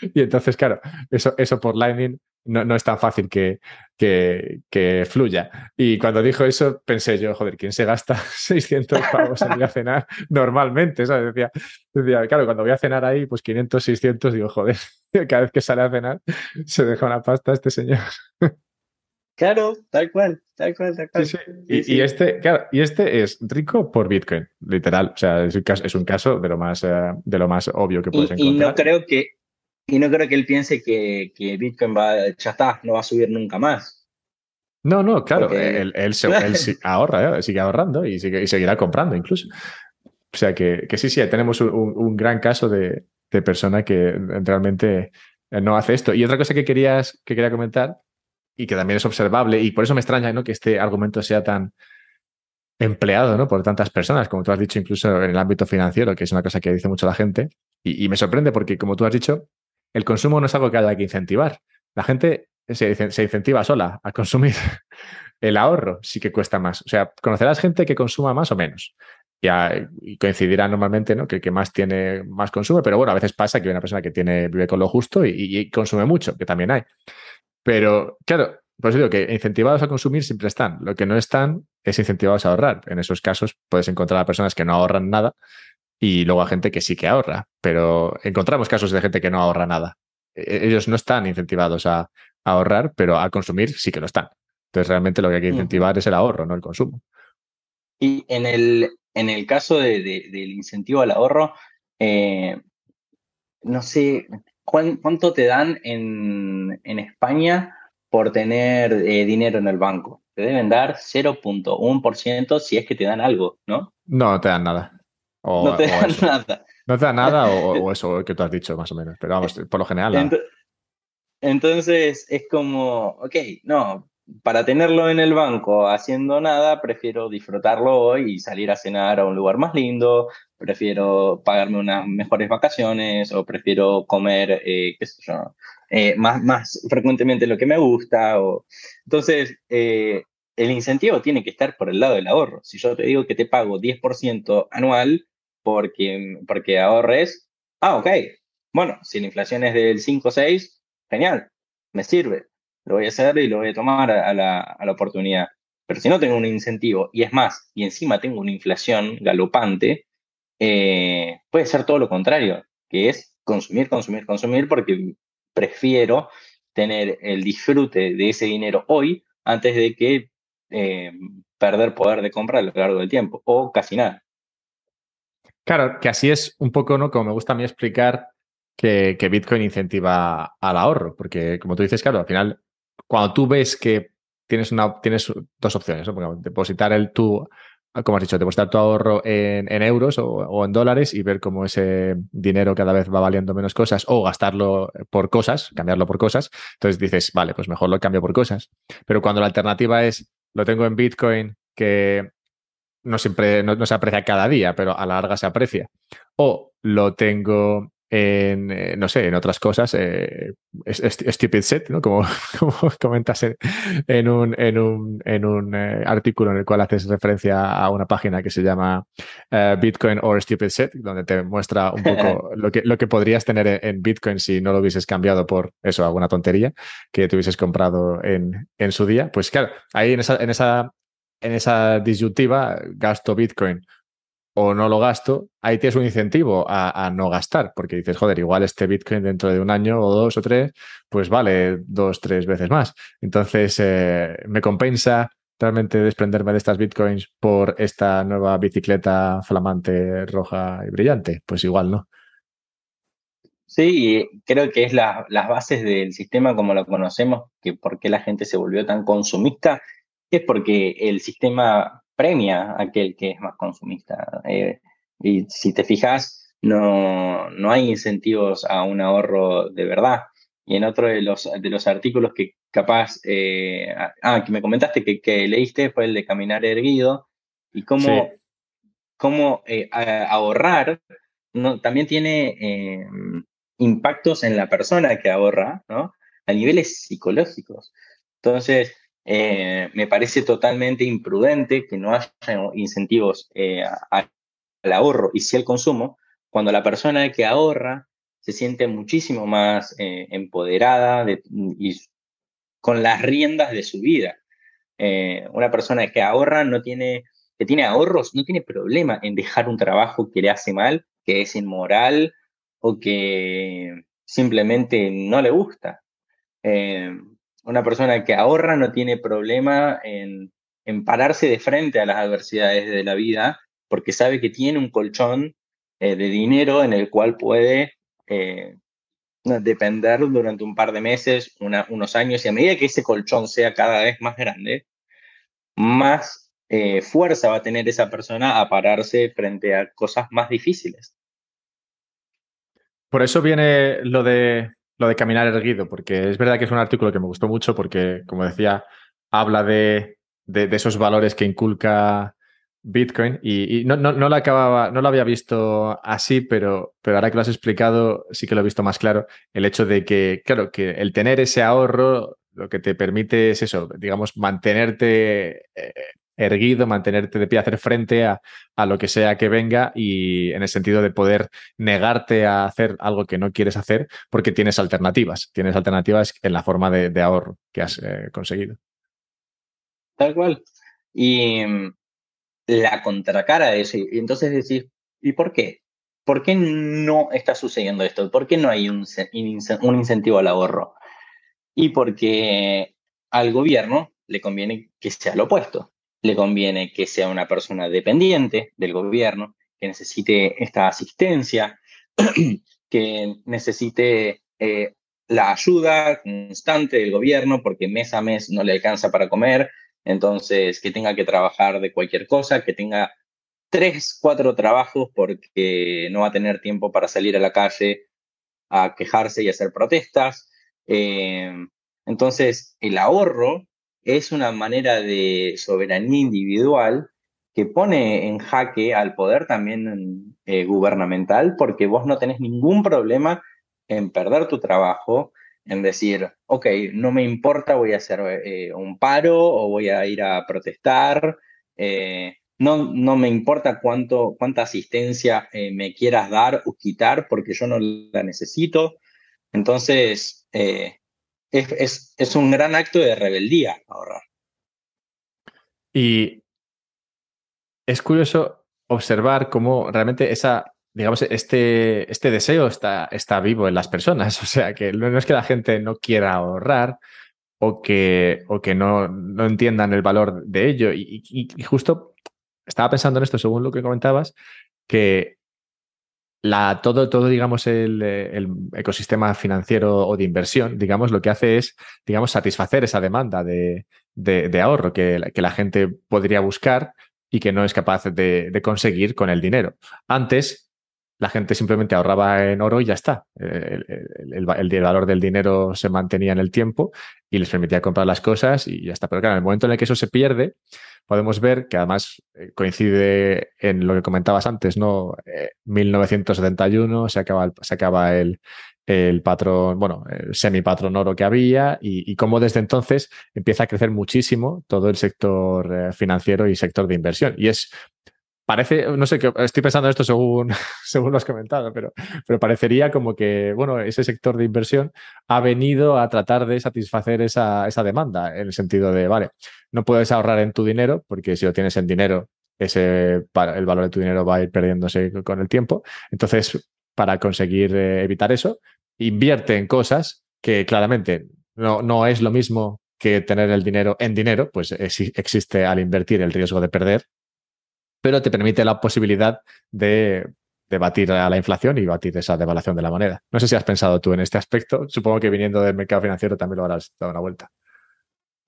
y entonces, claro, eso, eso por Lightning no, no es tan fácil que, que, que, fluya. Y cuando dijo eso, pensé yo, joder, ¿quién se gasta 600 pavos en ir a cenar normalmente? ¿sabes? Decía, decía, claro, cuando voy a cenar ahí, pues 500, 600, digo, joder, cada vez que sale a cenar se deja una pasta este señor. Claro, tal cual, tal cual, tal cual. Sí, sí. Y, este, claro, y este es rico por Bitcoin, literal. O sea, es un caso, es un caso de, lo más, eh, de lo más obvio que puedes encontrar. Y no creo que, y no creo que él piense que, que Bitcoin va, ya está, no va a subir nunca más. No, no, claro, él, él, ahorra, ¿eh? sigue ahorrando y, sigue, y, seguirá comprando incluso. O sea que, que sí, sí, tenemos un, un gran caso de, de, persona que realmente no hace esto. Y otra cosa que, querías, que quería comentar y que también es observable, y por eso me extraña ¿no? que este argumento sea tan empleado ¿no? por tantas personas, como tú has dicho, incluso en el ámbito financiero, que es una cosa que dice mucho la gente. y me sorprende porque, como tú has dicho, el consumo no es algo que haya que incentivar. La gente se, incentiva sola a consumir. el ahorro sí que cuesta más. O sea, conocerás gente que consuma más o menos. Y, coincidirá normalmente ¿no? que el que más tiene más consume, pero bueno, a veces pasa que hay una persona que vive con lo justo y, consume mucho, que también hay. Pero claro, por digo que incentivados a consumir siempre están. Lo que no están es incentivados a ahorrar. En esos casos puedes encontrar a personas que no ahorran nada y luego a gente que sí que ahorra. Pero encontramos casos de gente que no ahorra nada. E, ellos no están incentivados a, ahorrar, pero a consumir sí que lo están. Entonces realmente lo que hay que incentivar es el ahorro, no el consumo. Y en el, en el caso del incentivo al ahorro, eh, no sé, ¿cuánto te dan en, España por tener eh, dinero en el banco? Te deben dar 0.1% si es que te dan algo, ¿no? No, no te dan nada. No te dan nada. No te dan nada o, eso que tú has dicho más o menos, pero vamos, por lo general. Entonces es como, ok, no, para tenerlo en el banco haciendo nada, prefiero disfrutarlo hoy y salir a cenar a un lugar más lindo, prefiero pagarme unas mejores vacaciones o prefiero comer, eh, qué sé yo, eh, más, más frecuentemente lo que me gusta. O... Entonces, eh, el incentivo tiene que estar por el lado del ahorro. Si yo te digo que te pago 10% anual porque, porque ahorres, ah, ok, bueno, si la inflación es del 5 o 6, genial, me sirve lo voy a hacer y lo voy a tomar a la, oportunidad. Pero si no tengo un incentivo, y es más, y encima tengo una inflación galopante, eh, puede ser todo lo contrario, que es consumir, consumir, consumir, porque prefiero tener el disfrute de ese dinero hoy antes de que eh, perder poder de compra a lo largo del tiempo, o casi nada. Claro, que así es un poco, ¿no? Como me gusta a mí explicar que, Bitcoin incentiva al ahorro, porque como tú dices, claro, al final cuando tú ves que tienes, una, tienes dos opciones, ¿no? depositar el tu, como has dicho, depositar tu ahorro en, euros o, en dólares y ver cómo ese dinero cada vez va valiendo menos cosas o gastarlo por cosas, cambiarlo por cosas. Entonces dices, vale, pues mejor lo cambio por cosas. Pero cuando la alternativa es, lo tengo en Bitcoin, que no siempre, no se aprecia cada día, pero a la larga se aprecia. O lo tengo en, eh, no sé, en otras cosas, eh, stupid set, ¿no? Como, como comentas en, un, en un, en un eh, artículo en el cual haces referencia a una página que se llama Bitcoin or Stupid Set, donde te muestra un poco lo que, lo que podrías tener en, Bitcoin si no lo hubieses cambiado por eso, alguna tontería que te hubieses comprado en, en su día. Pues claro, ahí en esa, en esa, en esa disyuntiva, gasto Bitcoin o no lo gasto, ahí tienes un incentivo a, no gastar, porque dices, joder, igual este Bitcoin dentro de un año o dos o tres, pues vale dos, tres veces más. Entonces, eh, me compensa realmente desprenderme de estas Bitcoins por esta nueva bicicleta flamante, roja y brillante. Pues igual, ¿no? Sí, creo que es las bases del sistema como lo conocemos, que por qué la gente se volvió tan consumista, es porque el sistema premia a aquel que es más consumista. Eh, y si te fijas, no, no hay incentivos a un ahorro de verdad. Y en otro de los, de los artículos que capaz, eh, ah, que me comentaste que, que, leíste fue el de Caminar Erguido y cómo, cómo eh, ahorrar no, también tiene impactos en la persona que ahorra, ¿no? A niveles psicológicos. Entonces, eh, me parece totalmente imprudente que no haya incentivos eh, al ahorro y sí al consumo, cuando la persona que ahorra se siente muchísimo más eh, empoderada y con las riendas de su vida. una persona que ahorra no tiene, que tiene ahorros, no tiene problema en dejar un trabajo que le hace mal, que es inmoral o que simplemente no le gusta una persona que ahorra no tiene problema en, pararse de frente a las adversidades de la vida porque sabe que tiene un colchón eh, de dinero en el cual puede eh, depender durante un par de meses, unos años, y a medida que ese colchón sea cada vez más grande, más eh, fuerza va a tener esa persona a pararse frente a cosas más difíciles. Por eso viene lo de lo de caminar erguido, porque es verdad que es un artículo que me gustó mucho porque, como decía, habla de, esos valores que inculca Bitcoin y, no, no, no, lo acababa, no lo había visto así, pero, pero ahora que lo has explicado sí que lo he visto más claro, el hecho de que, claro, que el tener ese ahorro lo que te permite es eso, digamos, mantenerte eh, erguido, mantenerte de pie, hacer frente a, lo que sea que venga y en el sentido de poder negarte a hacer algo que no quieres hacer porque tienes alternativas, tienes alternativas en la forma de, ahorro que has eh, conseguido. Tal cual. Y mm, la contracara de eso, y entonces decís, ¿y por qué? ¿Por qué no está sucediendo esto? ¿Por qué no hay un, un incentivo al ahorro? Y porque al gobierno le conviene que sea lo opuesto le conviene que sea una persona dependiente del gobierno, que necesite esta asistencia, que necesite eh, la ayuda constante del gobierno porque mes a mes no le alcanza para comer, entonces que tenga que trabajar de cualquier cosa, que tenga tres, cuatro trabajos porque no va a tener tiempo para salir a la calle a quejarse y hacer protestas. Eh, entonces, el ahorro es una manera de soberanía individual que pone en jaque al poder también eh, gubernamental, porque vos no tenés ningún problema en perder tu trabajo, en decir, ok, no me importa, voy a hacer eh, un paro o voy a ir a protestar, eh, no, no me importa cuánto, cuánta asistencia me quieras dar o quitar, porque yo no la necesito. Entonces, es, un gran acto de rebeldía ahorrar. Y es curioso observar cómo realmente esa, digamos, este, este deseo está, está vivo en las personas. O sea, que no es que la gente no quiera ahorrar o que, o que no, no entiendan el valor de ello. y, justo estaba pensando en esto, según lo que comentabas, que la, todo, todo, digamos, el, ecosistema financiero o de inversión, digamos, lo que hace es, digamos, satisfacer esa demanda de, ahorro que, que, la gente podría buscar y que no es capaz de, conseguir con el dinero. Antes, la gente simplemente ahorraba en oro y ya está. El, valor del dinero se mantenía en el tiempo y les permitía comprar las cosas y ya está. Pero claro, en el momento en el que eso se pierde, podemos ver que además eh, coincide en lo que comentabas antes, ¿no? 1971 eh, se acaba el, se acaba el, el patrón, bueno, el semi-patrón oro que había y, y, cómo desde entonces empieza a crecer muchísimo todo el sector eh, financiero y sector de inversión. Y es parece, no sé, estoy pensando en esto según, según lo has comentado, pero, pero parecería como que, bueno, ese sector de inversión ha venido a tratar de satisfacer esa, esa demanda, en el sentido de, vale, no puedes ahorrar en tu dinero, porque si lo tienes en dinero, ese, el valor de tu dinero va a ir perdiéndose con el tiempo. Entonces, para conseguir eh, evitar eso, invierte en cosas que claramente no, no es lo mismo que tener el dinero en dinero, pues existe al invertir el riesgo de perder pero te permite la posibilidad de, batir a la inflación y batir esa devaluación de la moneda. No sé si has pensado tú en este aspecto. Supongo que viniendo del mercado financiero también lo habrás dado una vuelta.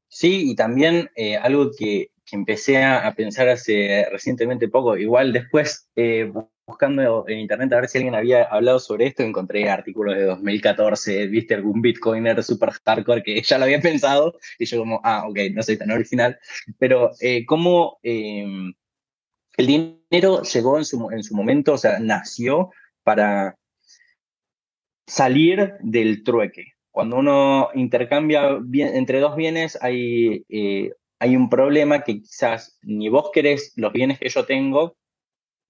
Sí, y también eh, algo que, empecé a, pensar hace recientemente poco, igual después eh, buscando en internet a ver si alguien había hablado sobre esto, encontré artículos de 2014, viste algún bitcoiner super hardcore que ya lo había pensado, y yo como, ah, ok, no soy tan original, pero eh, cómo em, el dinero llegó en su, en su momento, o sea, nació para salir del trueque. Cuando uno intercambia entre dos bienes, hay, eh, hay un problema que quizás ni vos querés los bienes que yo tengo,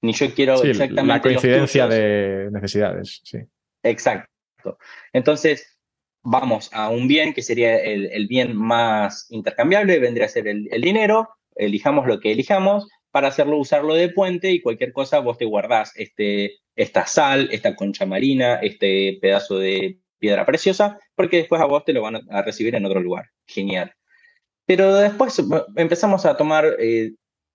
ni yo quiero exactamente. La coincidencia de necesidades, sí. Exacto. Entonces, vamos a un bien que sería el, bien más intercambiable, vendría a ser el, el dinero, elijamos lo que elijamos, para hacerlo usarlo de puente y cualquier cosa vos te guardás este, esta sal, esta concha marina, este pedazo de piedra preciosa, porque después a vos te lo van a recibir en otro lugar. Genial. Pero después empezamos a tomar eh,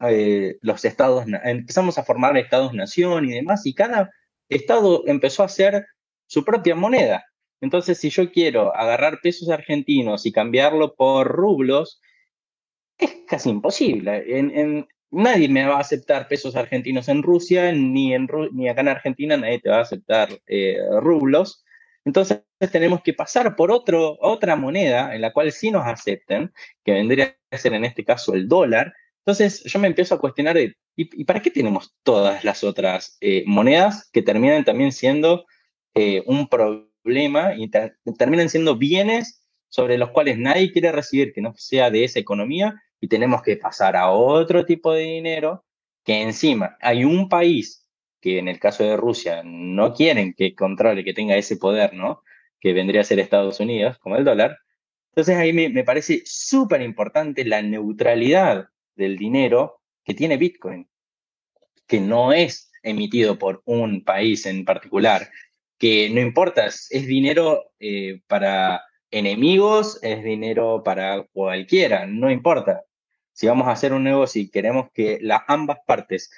eh, los estados, empezamos a formar estados-nación y demás, y cada estado empezó a hacer su propia moneda. Entonces, si yo quiero agarrar pesos argentinos y cambiarlo por rublos, es casi imposible. En, nadie me va a aceptar pesos argentinos en Rusia, ni, en, ni acá en Argentina nadie te va a aceptar eh, rublos. Entonces tenemos que pasar por otro, otra moneda en la cual sí nos acepten, que vendría a ser en este caso el dólar. Entonces yo me empiezo a cuestionar, ¿y, para qué tenemos todas las otras eh, monedas que terminan también siendo eh, un problema y terminan siendo bienes sobre los cuales nadie quiere recibir que no sea de esa economía y tenemos que pasar a otro tipo de dinero que encima hay un país que en el caso de Rusia no quieren que controle, que tenga ese poder, ¿no? Que vendría a ser Estados Unidos, como el dólar. Entonces ahí me, me parece súper importante la neutralidad del dinero que tiene Bitcoin, que no es emitido por un país en particular, que no importa, es dinero eh, para enemigos, es dinero para cualquiera, no importa. Si vamos a hacer un negocio y queremos que las ambas partes,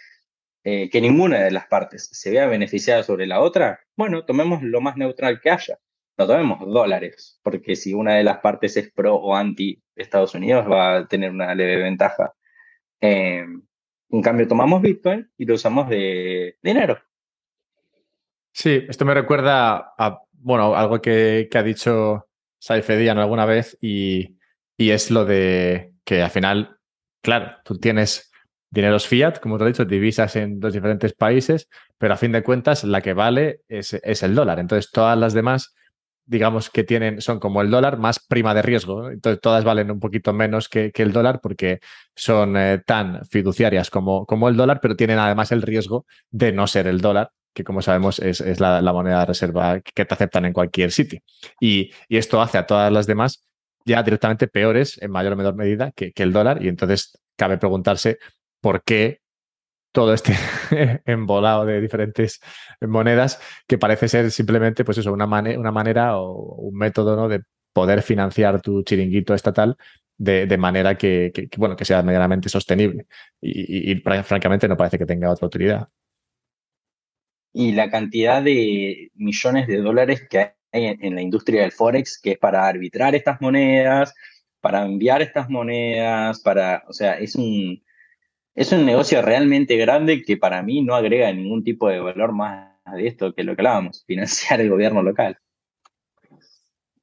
eh, que ninguna de las partes se vea beneficiada sobre la otra, bueno, tomemos lo más neutral que haya. No tomemos dólares, porque si una de las partes es pro o anti Estados Unidos, va a tener una leve ventaja. Eh, en cambio, tomamos Bitcoin y lo usamos de dinero. Sí, esto me recuerda a, bueno, algo que, ha dicho Saifedian alguna vez y, y, es lo de que al final, claro, tú tienes dineros fiat, como te he dicho, divisas en dos diferentes países, pero a fin de cuentas la que vale es, es el dólar. Entonces todas las demás digamos que tienen, son como el dólar más prima de riesgo. Entonces, todas valen un poquito menos que, el dólar porque son eh, tan fiduciarias como, como el dólar, pero tienen además el riesgo de no ser el dólar, que como sabemos es, la, moneda de reserva que te aceptan en cualquier sitio. Y, esto hace a todas las demás ya directamente peores en mayor o menor medida que, el dólar. Y entonces cabe preguntarse por qué todo este embolado de diferentes monedas que parece ser simplemente, pues eso, una, una manera o un método ¿no? de poder financiar tu chiringuito estatal de, manera que, bueno, que sea medianamente sostenible. Y, francamente no parece que tenga otra utilidad. Y la cantidad de millones de dólares que hay en la industria del Forex, que es para arbitrar estas monedas, para enviar estas monedas, para, o sea, es un, es un negocio realmente grande que para mí no agrega ningún tipo de valor más de esto que lo que hablábamos, financiar el gobierno local.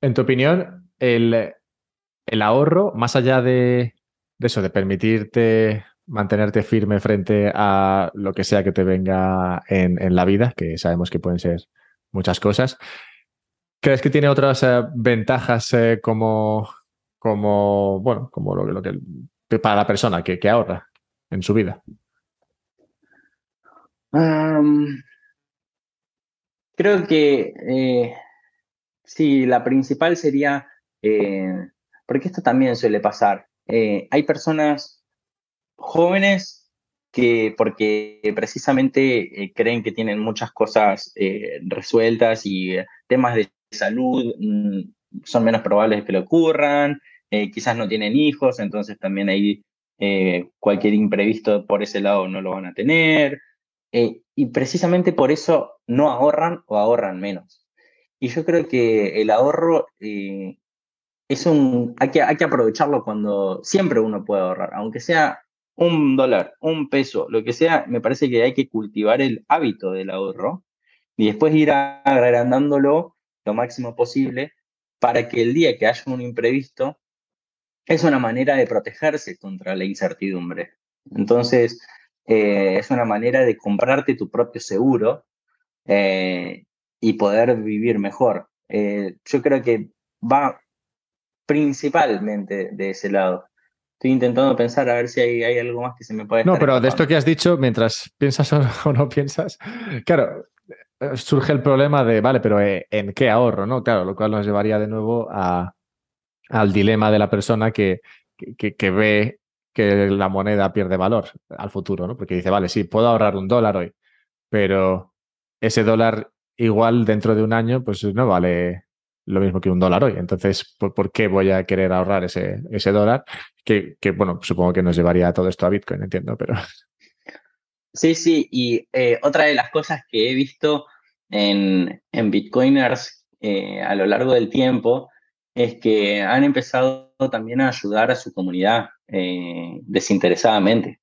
En tu opinión, el, ahorro, más allá de, eso, de permitirte mantenerte firme frente a lo que sea que te venga en, la vida, que sabemos que pueden ser muchas cosas, ¿crees que tiene otras eh, ventajas eh, como, como, bueno, como lo, que para la persona que ahorra? en su vida? creo que eh, sí, la principal sería, porque esto también suele pasar, hay personas jóvenes que porque precisamente creen que tienen muchas cosas resueltas y temas de salud mm, son menos probables que le ocurran, quizás no tienen hijos, entonces también hay eh, cualquier imprevisto por ese lado no lo van a tener, eh, y precisamente por eso no ahorran o ahorran menos. Y yo creo que el ahorro eh, es un, hay que, hay que aprovecharlo cuando siempre uno puede ahorrar, aunque sea un dólar, un peso, lo que sea, me parece que hay que cultivar el hábito del ahorro y después ir agrandándolo lo máximo posible para que el día que haya un imprevisto es una manera de protegerse contra la incertidumbre. Entonces, eh, es una manera de comprarte tu propio seguro eh, y poder vivir mejor. Eh, yo creo que va principalmente de ese lado. Estoy intentando pensar a ver si hay, algo más que se me puede... No, pero de esto que has dicho, mientras piensas o no piensas, claro, surge el problema de, vale, pero ¿en qué ahorro? ¿no? Claro, lo cual nos llevaría de nuevo a, al dilema de la persona que, que, ve que la moneda pierde valor al futuro, ¿no? Porque dice, vale, sí, puedo ahorrar un dólar hoy, pero ese dólar igual dentro de un año, pues no vale lo mismo que un dólar hoy. Entonces, ¿por, qué voy a querer ahorrar ese, ese dólar? Que, bueno, supongo que nos llevaría todo esto a Bitcoin, entiendo, pero... Sí, sí, y eh, otra de las cosas que he visto en, en Bitcoiners eh, a lo largo del tiempo es que han empezado también a ayudar a su comunidad eh, desinteresadamente,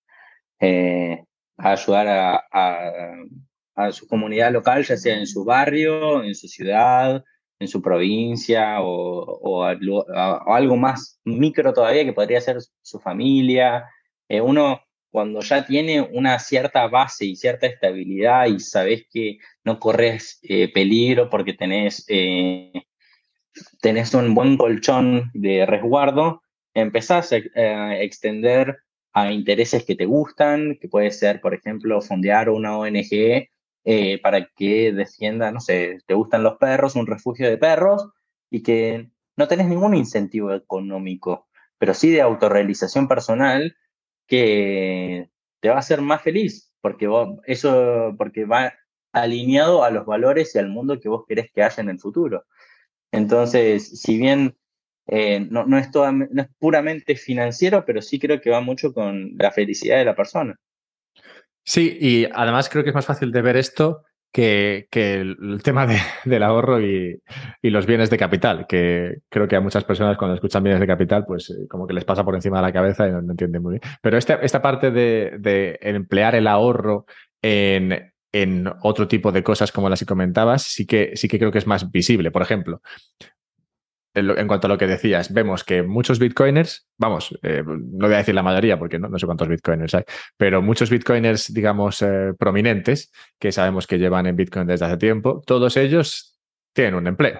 eh, a ayudar a, su comunidad local, ya sea en su barrio, en su ciudad, en su provincia o, algo más micro todavía que podría ser su familia. Uno cuando ya tiene una cierta base y cierta estabilidad y sabes que no corres peligro porque tenés tenés un buen colchón de resguardo, empezás a, extender a intereses que te gustan, que puede ser, por ejemplo, fondear una ONG eh, para que defienda, no sé, te gustan los perros, un refugio de perros, y que no tenés ningún incentivo económico, pero sí de autorrealización personal que te va a hacer más feliz, porque eso, porque va alineado a los valores y al mundo que vos querés que haya en el futuro. Entonces, si bien eh, no, no, es no es puramente financiero, pero sí creo que va mucho con la felicidad de la persona. Sí, y además creo que es más fácil de ver esto que, el, tema del ahorro y, los bienes de capital, que creo que a muchas personas cuando escuchan bienes de capital, pues eh, como que les pasa por encima de la cabeza y no, entienden muy bien. Pero esta, esta parte de, de emplear el ahorro en, en otro tipo de cosas como las que comentabas, sí que, sí que creo que es más visible. Por ejemplo, en cuanto a lo que decías, vemos que muchos bitcoiners, vamos, eh, no voy a decir la mayoría porque no, sé cuántos bitcoiners hay, pero muchos bitcoiners, digamos, eh, prominentes, que sabemos que llevan en bitcoin desde hace tiempo, todos ellos tienen un empleo.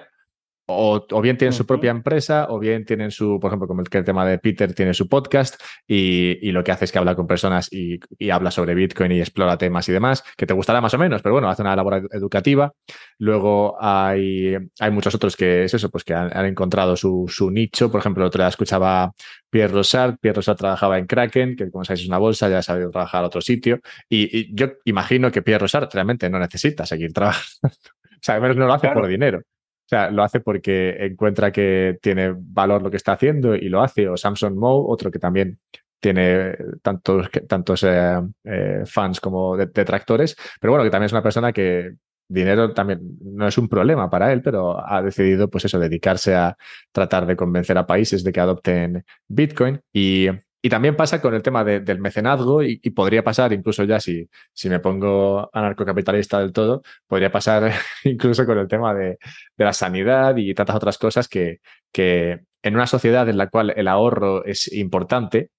O, bien tienen su propia empresa, o bien tienen su, por ejemplo, como el, tema de Peter tiene su podcast y, lo que hace es que habla con personas y, habla sobre Bitcoin y explora temas y demás, que te gustará más o menos, pero bueno, hace una labor educativa. Luego hay, hay muchos otros que es eso, pues que han, encontrado su, su, nicho. Por ejemplo, el otro día escuchaba Pierre Rosard. Pierre Rosard trabajaba en Kraken, que como sabéis es una bolsa, ya ha sabido trabajar a otro sitio. Y, yo imagino que Pierre Rosard realmente no necesita seguir trabajando. o sea, al menos no lo hace por dinero. O sea, lo hace porque encuentra que tiene valor lo que está haciendo y lo hace. O Samson Moe, otro que también tiene tantos, tantos eh, eh, fans como detractores, pero bueno, que también es una persona que dinero también no es un problema para él, pero ha decidido, pues eso, dedicarse a tratar de convencer a países de que adopten Bitcoin y y también pasa con el tema del mecenazgo y, podría pasar incluso ya si, si me pongo anarcocapitalista del todo, podría pasar incluso con el tema de, la sanidad y tantas otras cosas que, que en una sociedad en la cual el ahorro es importante,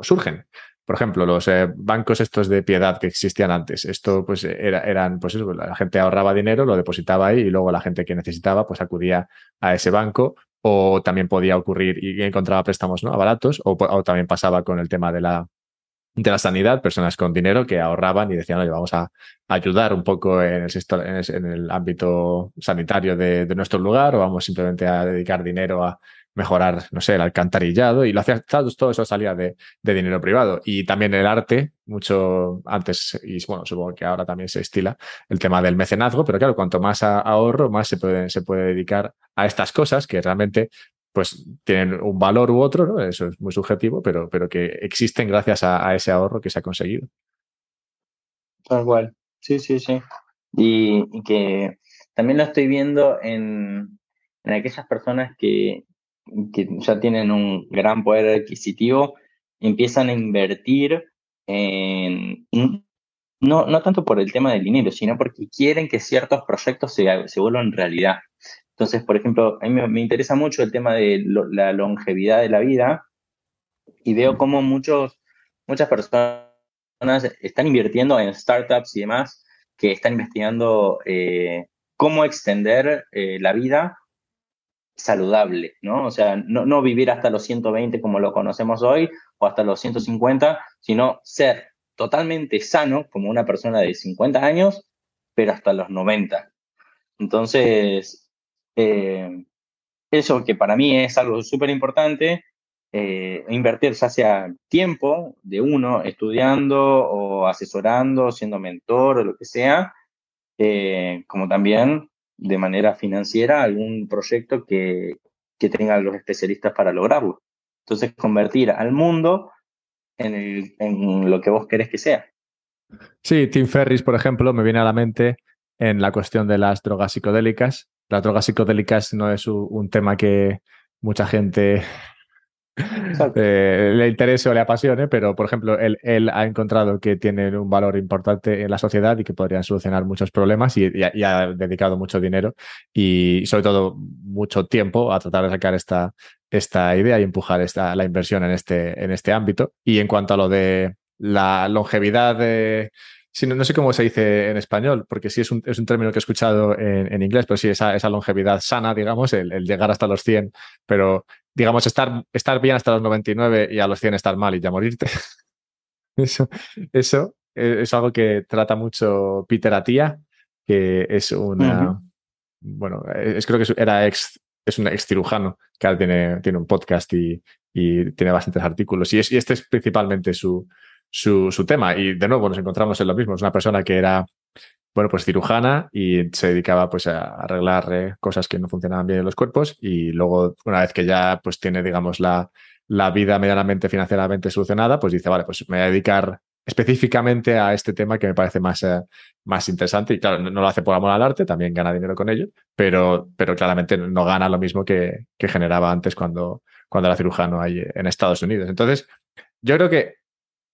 surgen. Por ejemplo, los eh, bancos estos de piedad que existían antes, esto pues era, eran, pues eso, la gente ahorraba dinero, lo depositaba ahí y luego la gente que necesitaba pues acudía a ese banco o también podía ocurrir y encontraba préstamos ¿no? a baratos, o, también pasaba con el tema de la, de la sanidad, personas con dinero que ahorraban y decían, oye, vamos a ayudar un poco en el, en el ámbito sanitario de, nuestro lugar o vamos simplemente a dedicar dinero a mejorar, no sé, el alcantarillado y lo hacía, todo eso salía de, dinero privado. Y también el arte, mucho antes, y bueno, supongo que ahora también se estila el tema del mecenazgo, pero claro, cuanto más ahorro, más se puede, se puede dedicar a estas cosas que realmente pues tienen un valor u otro, ¿no? Eso es muy subjetivo, pero, pero que existen gracias a, ese ahorro que se ha conseguido. Tal cual, sí, sí, sí. Y, que también lo estoy viendo en, en aquellas personas que, que ya tienen un gran poder adquisitivo, empiezan a invertir en, no, no tanto por el tema del dinero, sino porque quieren que ciertos proyectos se, se vuelvan realidad. Entonces, por ejemplo, a mí me, interesa mucho el tema de la longevidad de la vida y veo cómo muchos, muchas personas están invirtiendo en startups y demás que están investigando eh, cómo extender eh, la vida saludable, ¿no? O sea, no, vivir hasta los 120 como lo conocemos hoy o hasta los 150, sino ser totalmente sano como una persona de 50 años, pero hasta los 90. Entonces, eh, eso que para mí es algo súper importante, eh, invertir ya sea tiempo de uno estudiando o asesorando, siendo mentor o lo que sea, eh, como también de manera financiera algún proyecto que, que tengan los especialistas para lograrlo. Entonces, convertir al mundo en, en lo que vos querés que sea. Sí, Tim Ferris, por ejemplo, me viene a la mente en la cuestión de las drogas psicodélicas. Las drogas psicodélicas no es un tema que mucha gente eh, le interese o le apasione, pero por ejemplo, él, ha encontrado que tienen un valor importante en la sociedad y que podrían solucionar muchos problemas y, ha, dedicado mucho dinero y sobre todo mucho tiempo a tratar de sacar esta, idea y empujar la inversión en este, en este ámbito. Y en cuanto a lo de la longevidad no, sé cómo se dice en español, porque sí es un, término que he escuchado en, inglés, pero sí esa, esa longevidad sana, digamos, el, llegar hasta los 100, pero digamos, estar, estar bien hasta los 99 y a los 100 estar mal y ya morirte. eso, eso es algo que trata mucho Peter Atía, que es una, bueno, es, creo que era ex, es un ex cirujano que ahora tiene, tiene un podcast y, y tiene bastantes artículos. Y, es, y este es principalmente su, su, su, tema. Y de nuevo nos encontramos en lo mismo. Es una persona que era, bueno, pues cirujana y se dedicaba pues a arreglar eh, cosas que no funcionaban bien en los cuerpos. Y luego, una vez que ya pues tiene, digamos, la, la vida medianamente financieramente solucionada, pues dice, vale, pues me voy a dedicar específicamente a este tema que me parece más, eh, más interesante. Y claro, no, lo hace por amor al arte, también gana dinero con ello, pero, pero claramente no gana lo mismo que, que generaba antes cuando, cuando era cirujano ahí en Estados Unidos. Entonces, yo creo que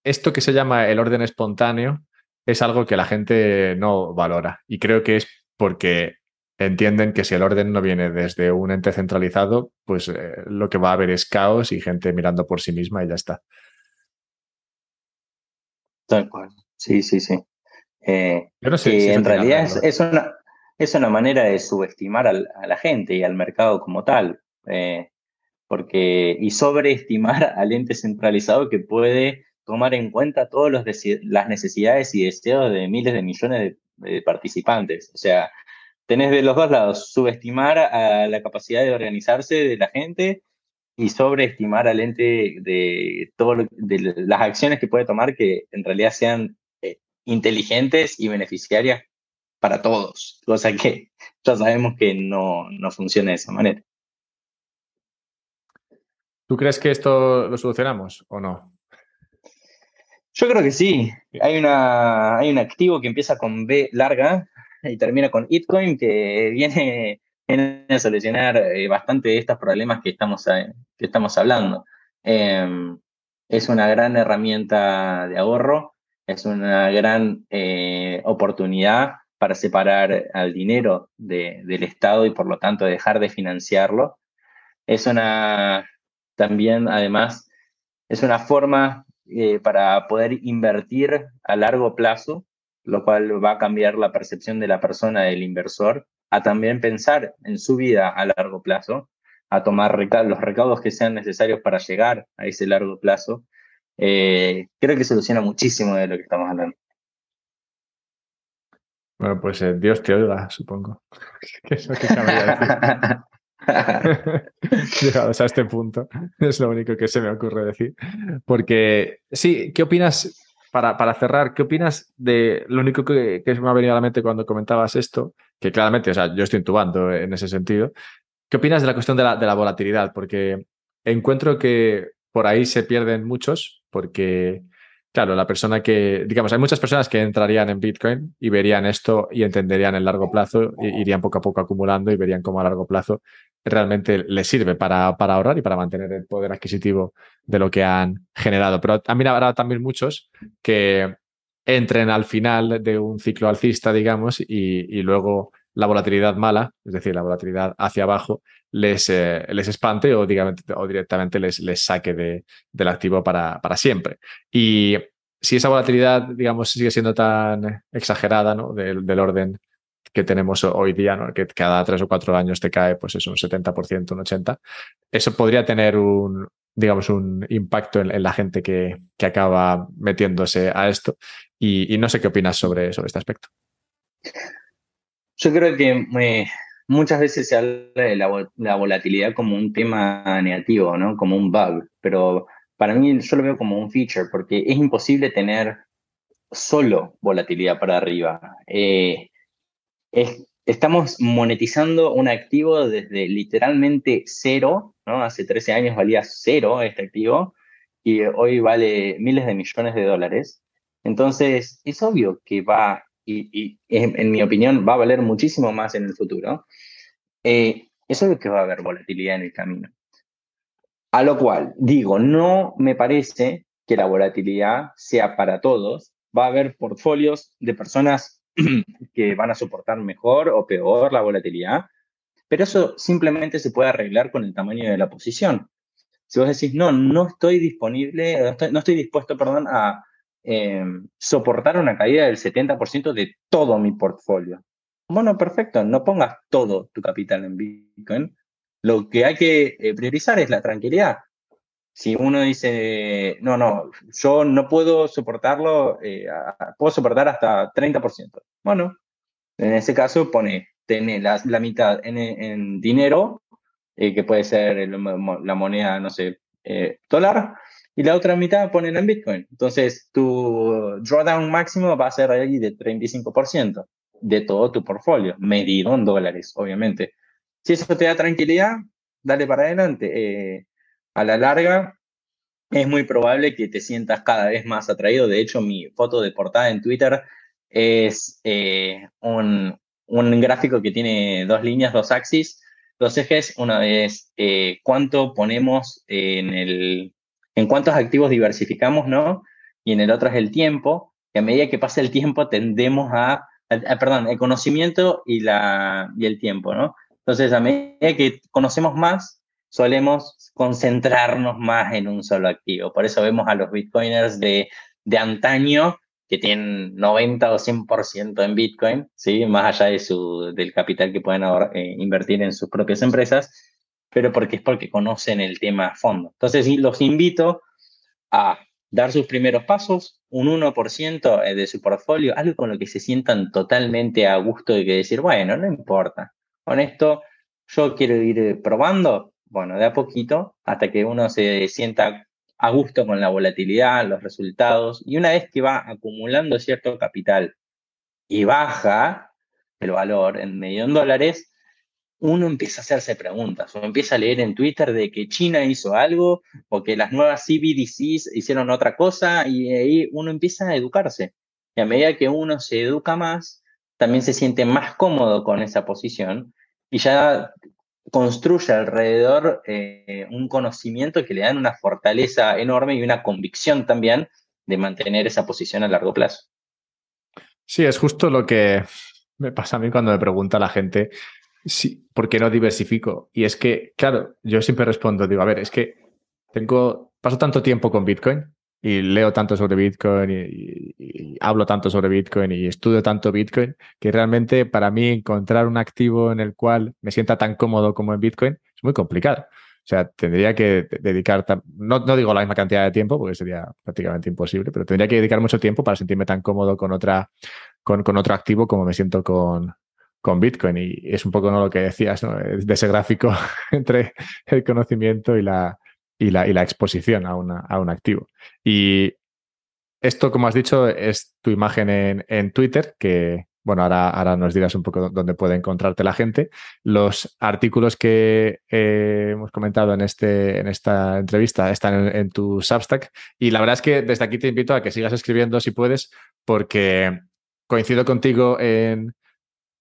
esto que se llama el orden espontáneo es algo que la gente no valora. Y creo que es porque entienden que si el orden no viene desde un ente centralizado, pues eh, lo que va a haber es caos y gente mirando por sí misma y ya está. Tal cual. Sí, sí, sí. Eh, no sé en realidad es, una, es una manera de subestimar a la gente y al mercado como tal. Eh, porque, y sobreestimar al ente centralizado que puede tomar en cuenta todas las necesidades y deseos de miles de millones de, participantes. O sea, tenés de los dos lados, subestimar a la capacidad de organizarse de la gente y sobreestimar al ente de, todo de las acciones que puede tomar que en realidad sean eh, inteligentes y beneficiarias para todos, cosa que ya sabemos que no, no funciona de esa manera. ¿Tú crees que esto lo solucionamos o no? Yo creo que sí. Hay, una, hay un activo que empieza con B larga y termina con Bitcoin que viene, a solucionar eh, bastante de estos problemas que estamos, eh, que estamos hablando. Em, es una gran herramienta de ahorro, es una gran eh, oportunidad para separar al dinero del Estado y por lo tanto dejar de financiarlo. Es una, también además, es una forma eh, para poder invertir a largo plazo, lo cual va a cambiar la percepción de la persona, del inversor, a también pensar en su vida a largo plazo, a tomar los recaudos que sean necesarios para llegar a ese largo plazo. Eh, creo que soluciona muchísimo de lo que estamos hablando. Bueno, pues eh, Dios te oiga, supongo. que es lo que Llegados a este punto, es lo único que se me ocurre decir. Porque, sí, ¿qué opinas, para, para cerrar, qué opinas de lo único que, me ha venido a la mente cuando comentabas esto? Que claramente, o sea, yo estoy intubando en ese sentido. ¿Qué opinas de la cuestión de la, volatilidad? Porque encuentro que por ahí se pierden muchos, porque Claro, la persona que, digamos, hay muchas personas que entrarían en Bitcoin y verían esto y entenderían el largo plazo, irían poco a poco acumulando y verían cómo a largo plazo realmente les sirve para, para ahorrar y para mantener el poder adquisitivo de lo que han generado. Pero también habrá también muchos que entren al final de un ciclo alcista, digamos, y, luego la volatilidad mala, es decir, la volatilidad hacia abajo, les, eh, les espante o, o directamente les, les saque de, del activo para, para siempre. Y si esa volatilidad, digamos, sigue siendo tan exagerada, ¿no? Del orden que tenemos hoy día, que cada tres o cuatro años te cae, pues es un 70%, un 80%, eso podría tener un, digamos, un impacto en, la gente que, que, acaba metiéndose a esto. Y, no sé qué opinas sobre, sobre este aspecto. Yo creo que eh, muchas veces se habla de la, volatilidad como un tema negativo, ¿no? Como un bug, pero para mí yo lo veo como un feature porque es imposible tener solo volatilidad para arriba. Eh, estamos monetizando un activo desde literalmente cero, ¿no? Hace 13 años valía cero este activo y hoy vale miles de millones de dólares. Entonces, es obvio que va y, en, mi opinión va a valer muchísimo más en el futuro, eh, es que va a haber volatilidad en el camino. A lo cual digo, no me parece que la volatilidad sea para todos. Va a haber portfolios de personas que van a soportar mejor o peor la volatilidad, pero eso simplemente se puede arreglar con el tamaño de la posición. Si vos decís, no, no estoy disponible, no estoy, dispuesto, perdón, a em, soportar una caída del 70% de todo mi portfolio. Bueno, perfecto, no pongas todo tu capital en Bitcoin. Lo que hay que eh, priorizar es la tranquilidad. Si uno dice, no, no, yo no puedo soportarlo, eh, puedo soportar hasta 30%. Bueno, en ese caso pone, tiene la, mitad en, dinero, eh, que puede ser la moneda, no sé, dólar, y la otra mitad ponen en Bitcoin. Entonces, tu drawdown máximo va a ser ahí de 35% de todo tu portfolio, medido en dólares, obviamente. Si eso te da tranquilidad, dale para adelante. Eh, a la larga, es muy probable que te sientas cada vez más atraído. De hecho, mi foto de portada en Twitter es eh, un, un, gráfico que tiene dos líneas, dos axis, dos ejes. Una es eh, cuánto ponemos en el, en cuántos activos diversificamos, ¿no? Y en el otro es el tiempo. Que a medida que pasa el tiempo tendemos a eh, perdón, el conocimiento y, la, y el tiempo, ¿no? Entonces, a medida que conocemos más, solemos concentrarnos más en un solo activo. Por eso vemos a los bitcoiners de, de antaño que tienen 90 o 100% en Bitcoin, ¿sí? más allá de su, del capital que pueden eh, invertir en sus propias empresas, pero porque es porque conocen el tema a fondo. Entonces, los invito a dar sus primeros pasos, un 1% eh, de su portfolio, algo con lo que se sientan totalmente a gusto de que decir, bueno, no importa, con esto yo quiero ir probando, bueno, de a poquito, hasta que uno se sienta a gusto con la volatilidad, los resultados, y una vez que va acumulando cierto capital y baja el valor en en dólares, uno empieza a hacerse preguntas o empieza a leer en Twitter de que China hizo algo o que las nuevas CBDCs hicieron otra cosa y ahí uno empieza a educarse. Y a medida que uno se educa más, también se siente más cómodo con esa posición y ya construye alrededor eh, un conocimiento que le dan una fortaleza enorme y una convicción también de mantener esa posición a largo plazo. Sí, es justo lo que me pasa a mí cuando me pregunta la gente Sí, ¿por qué no diversifico? Y es que, claro, yo siempre respondo, digo, a ver, es que tengo, paso tanto tiempo con Bitcoin y leo tanto sobre Bitcoin y, hablo tanto sobre Bitcoin y estudio tanto Bitcoin que realmente para mí encontrar un activo en el cual me sienta tan cómodo como en Bitcoin es muy complicado. O sea, tendría que dedicar, no, no digo la misma cantidad de tiempo porque sería prácticamente imposible, pero tendría que dedicar mucho tiempo para sentirme tan cómodo con otra, con, con otro activo como me siento con, con Bitcoin. Y es un poco ¿no? lo que decías, ¿no? de ese gráfico entre el conocimiento y la, y la, exposición a, un activo. Y esto, como has dicho, es tu imagen en, Twitter, que, bueno, ahora, nos dirás un poco dónde puede encontrarte la gente. Los artículos que eh, hemos comentado en, este, en esta entrevista están en, en, tu Substack. Y la verdad es que desde aquí te invito a que sigas escribiendo si puedes, porque coincido contigo en,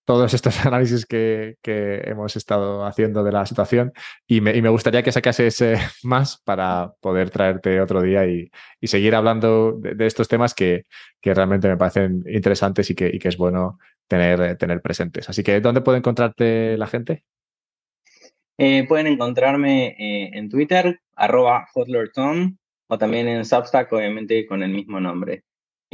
todos estos análisis que, hemos estado haciendo de la situación y me, gustaría que sacases más para poder traerte otro día y, seguir hablando de, estos temas que, realmente me parecen interesantes y que, es bueno tener, tener presentes. Así que, ¿dónde puede encontrarte la gente? Eh, pueden encontrarme eh, en Twitter, arroba o también en Substack, obviamente con el mismo nombre.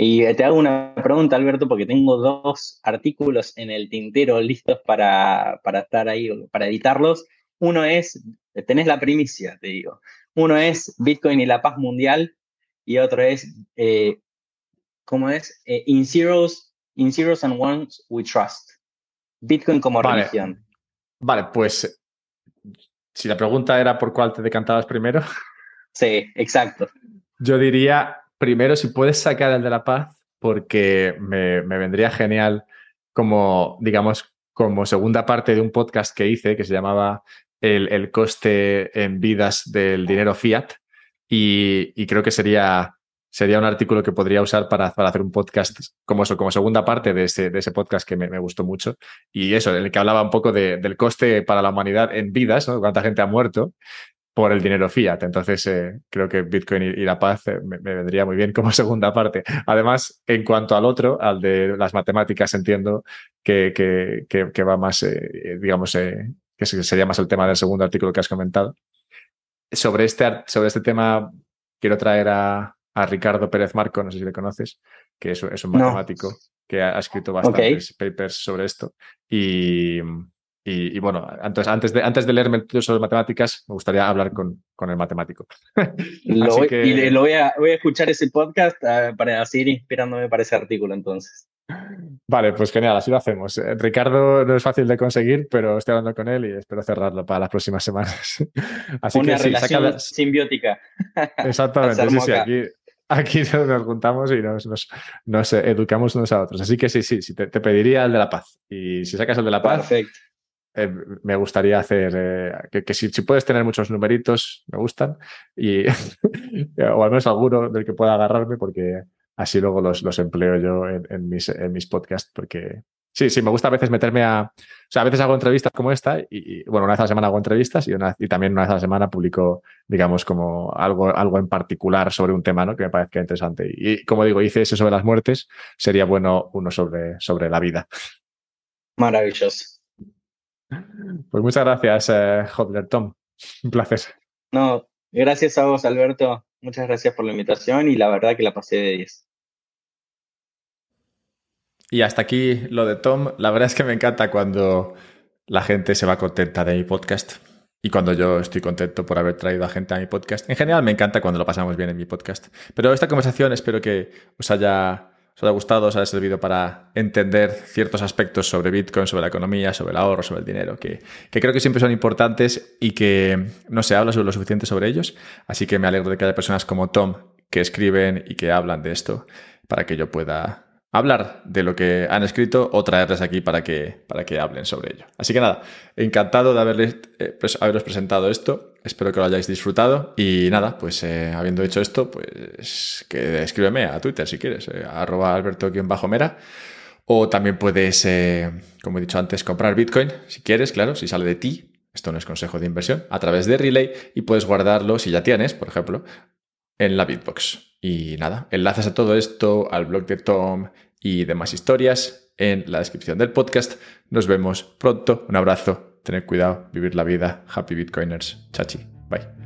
Y te hago una pregunta, Alberto, porque tengo dos artículos en el tintero listos para, para estar ahí, para editarlos. Uno es, tenés la primicia, te digo. Uno es Bitcoin y la paz mundial y otro es, eh, ¿cómo es? Eh, in, zeros, in Zeros and Ones We Trust. Bitcoin como religión. Vale, pues si la pregunta era por cuál te decantabas primero. Sí, exacto. Yo diría primero, si puedes sacar el de la paz, porque me, vendría genial como, digamos, como segunda parte de un podcast que hice que se llamaba El, coste en vidas del dinero fiat. Y, creo que sería, sería un artículo que podría usar para, hacer un podcast como eso, como segunda parte de ese, de ese podcast que me, gustó mucho. Y eso, en el que hablaba un poco del coste para la humanidad en vidas, ¿no? Cuánta gente ha muerto por el dinero fiat. Entonces, eh, creo que Bitcoin y, la paz eh, me, vendría muy bien como segunda parte. Además, en cuanto al otro, al de las matemáticas, entiendo que, que, va más, eh, digamos, que sería más el tema del segundo artículo que has comentado. Sobre este, sobre este tema, quiero traer a, a Ricardo Pérez Marco, no sé si le conoces, que es, es un matemático que ha, escrito bastantes papers sobre esto. Y, y, bueno, antes, antes, de, antes de leerme sobre matemáticas, me gustaría hablar con, con el matemático. lo voy, Y lo voy a, voy a escuchar ese podcast ah, para seguir inspirándome para ese artículo entonces. Vale, pues genial, así lo hacemos. Eh, Ricardo no es fácil de conseguir, pero estoy hablando con él y espero cerrarlo para las próximas semanas. Así Una que relación simbiótica. Exactamente, sí, sí, aquí, aquí nos juntamos y nos, nos, educamos unos a otros. Así que sí, sí, sí te, pediría el de la paz. Y si sacas el de la paz, eh, me gustaría hacer eh, que, si, puedes tener muchos numeritos, me gustan, y, o al menos alguno del que pueda agarrarme, porque así luego los, los empleo yo en, mis, en mis podcasts, porque sí, sí, me gusta a veces meterme a... O sea, a veces hago entrevistas como esta y, bueno, una vez a la semana hago entrevistas y, una, y también una vez a la semana publico, digamos, como algo, algo en particular sobre un tema, ¿no? Que me parezca interesante. Y, como digo, hice ese sobre las muertes, sería bueno uno sobre, sobre la vida. Maravilloso. Pues muchas gracias, eh, Tom. Un placer. No, gracias a vos, Alberto. Muchas gracias por la invitación y la verdad que la pasé de 10. Y hasta aquí lo de Tom. La verdad es que me encanta cuando la gente se va contenta de mi podcast y cuando yo estoy contento por haber traído a gente a mi podcast. En general me encanta cuando lo pasamos bien en mi podcast. Pero esta conversación espero que os haya, os haya gustado, os haya servido para entender ciertos aspectos sobre Bitcoin, sobre la economía, sobre el ahorro, sobre el dinero, que, que creo que siempre son importantes y que no se habla sobre lo suficiente sobre ellos. Así que me alegro de que haya personas como Tom que escriben y que hablan de esto para que yo pueda hablar de lo que han escrito o traerles aquí para que, para que hablen sobre ello. Así que nada, encantado de haberles, eh, pues, haberos presentado esto. Espero que lo hayáis disfrutado. Y nada, pues eh, habiendo hecho esto, pues que escríbeme a Twitter si quieres, eh, arroba alberto-mera. O también puedes, como he dicho antes, comprar Bitcoin si quieres, claro, si sale de ti. Esto no es consejo de inversión, a través de Relay y puedes guardarlo si ya tienes, por ejemplo, en la Bitbox. Y nada, enlaces a todo esto, al blog de Tom y demás historias en la descripción del podcast. Nos vemos pronto. Un abrazo. Tened cuidado, vivir la vida. Happy Bitcoiners. Chachi. Bye.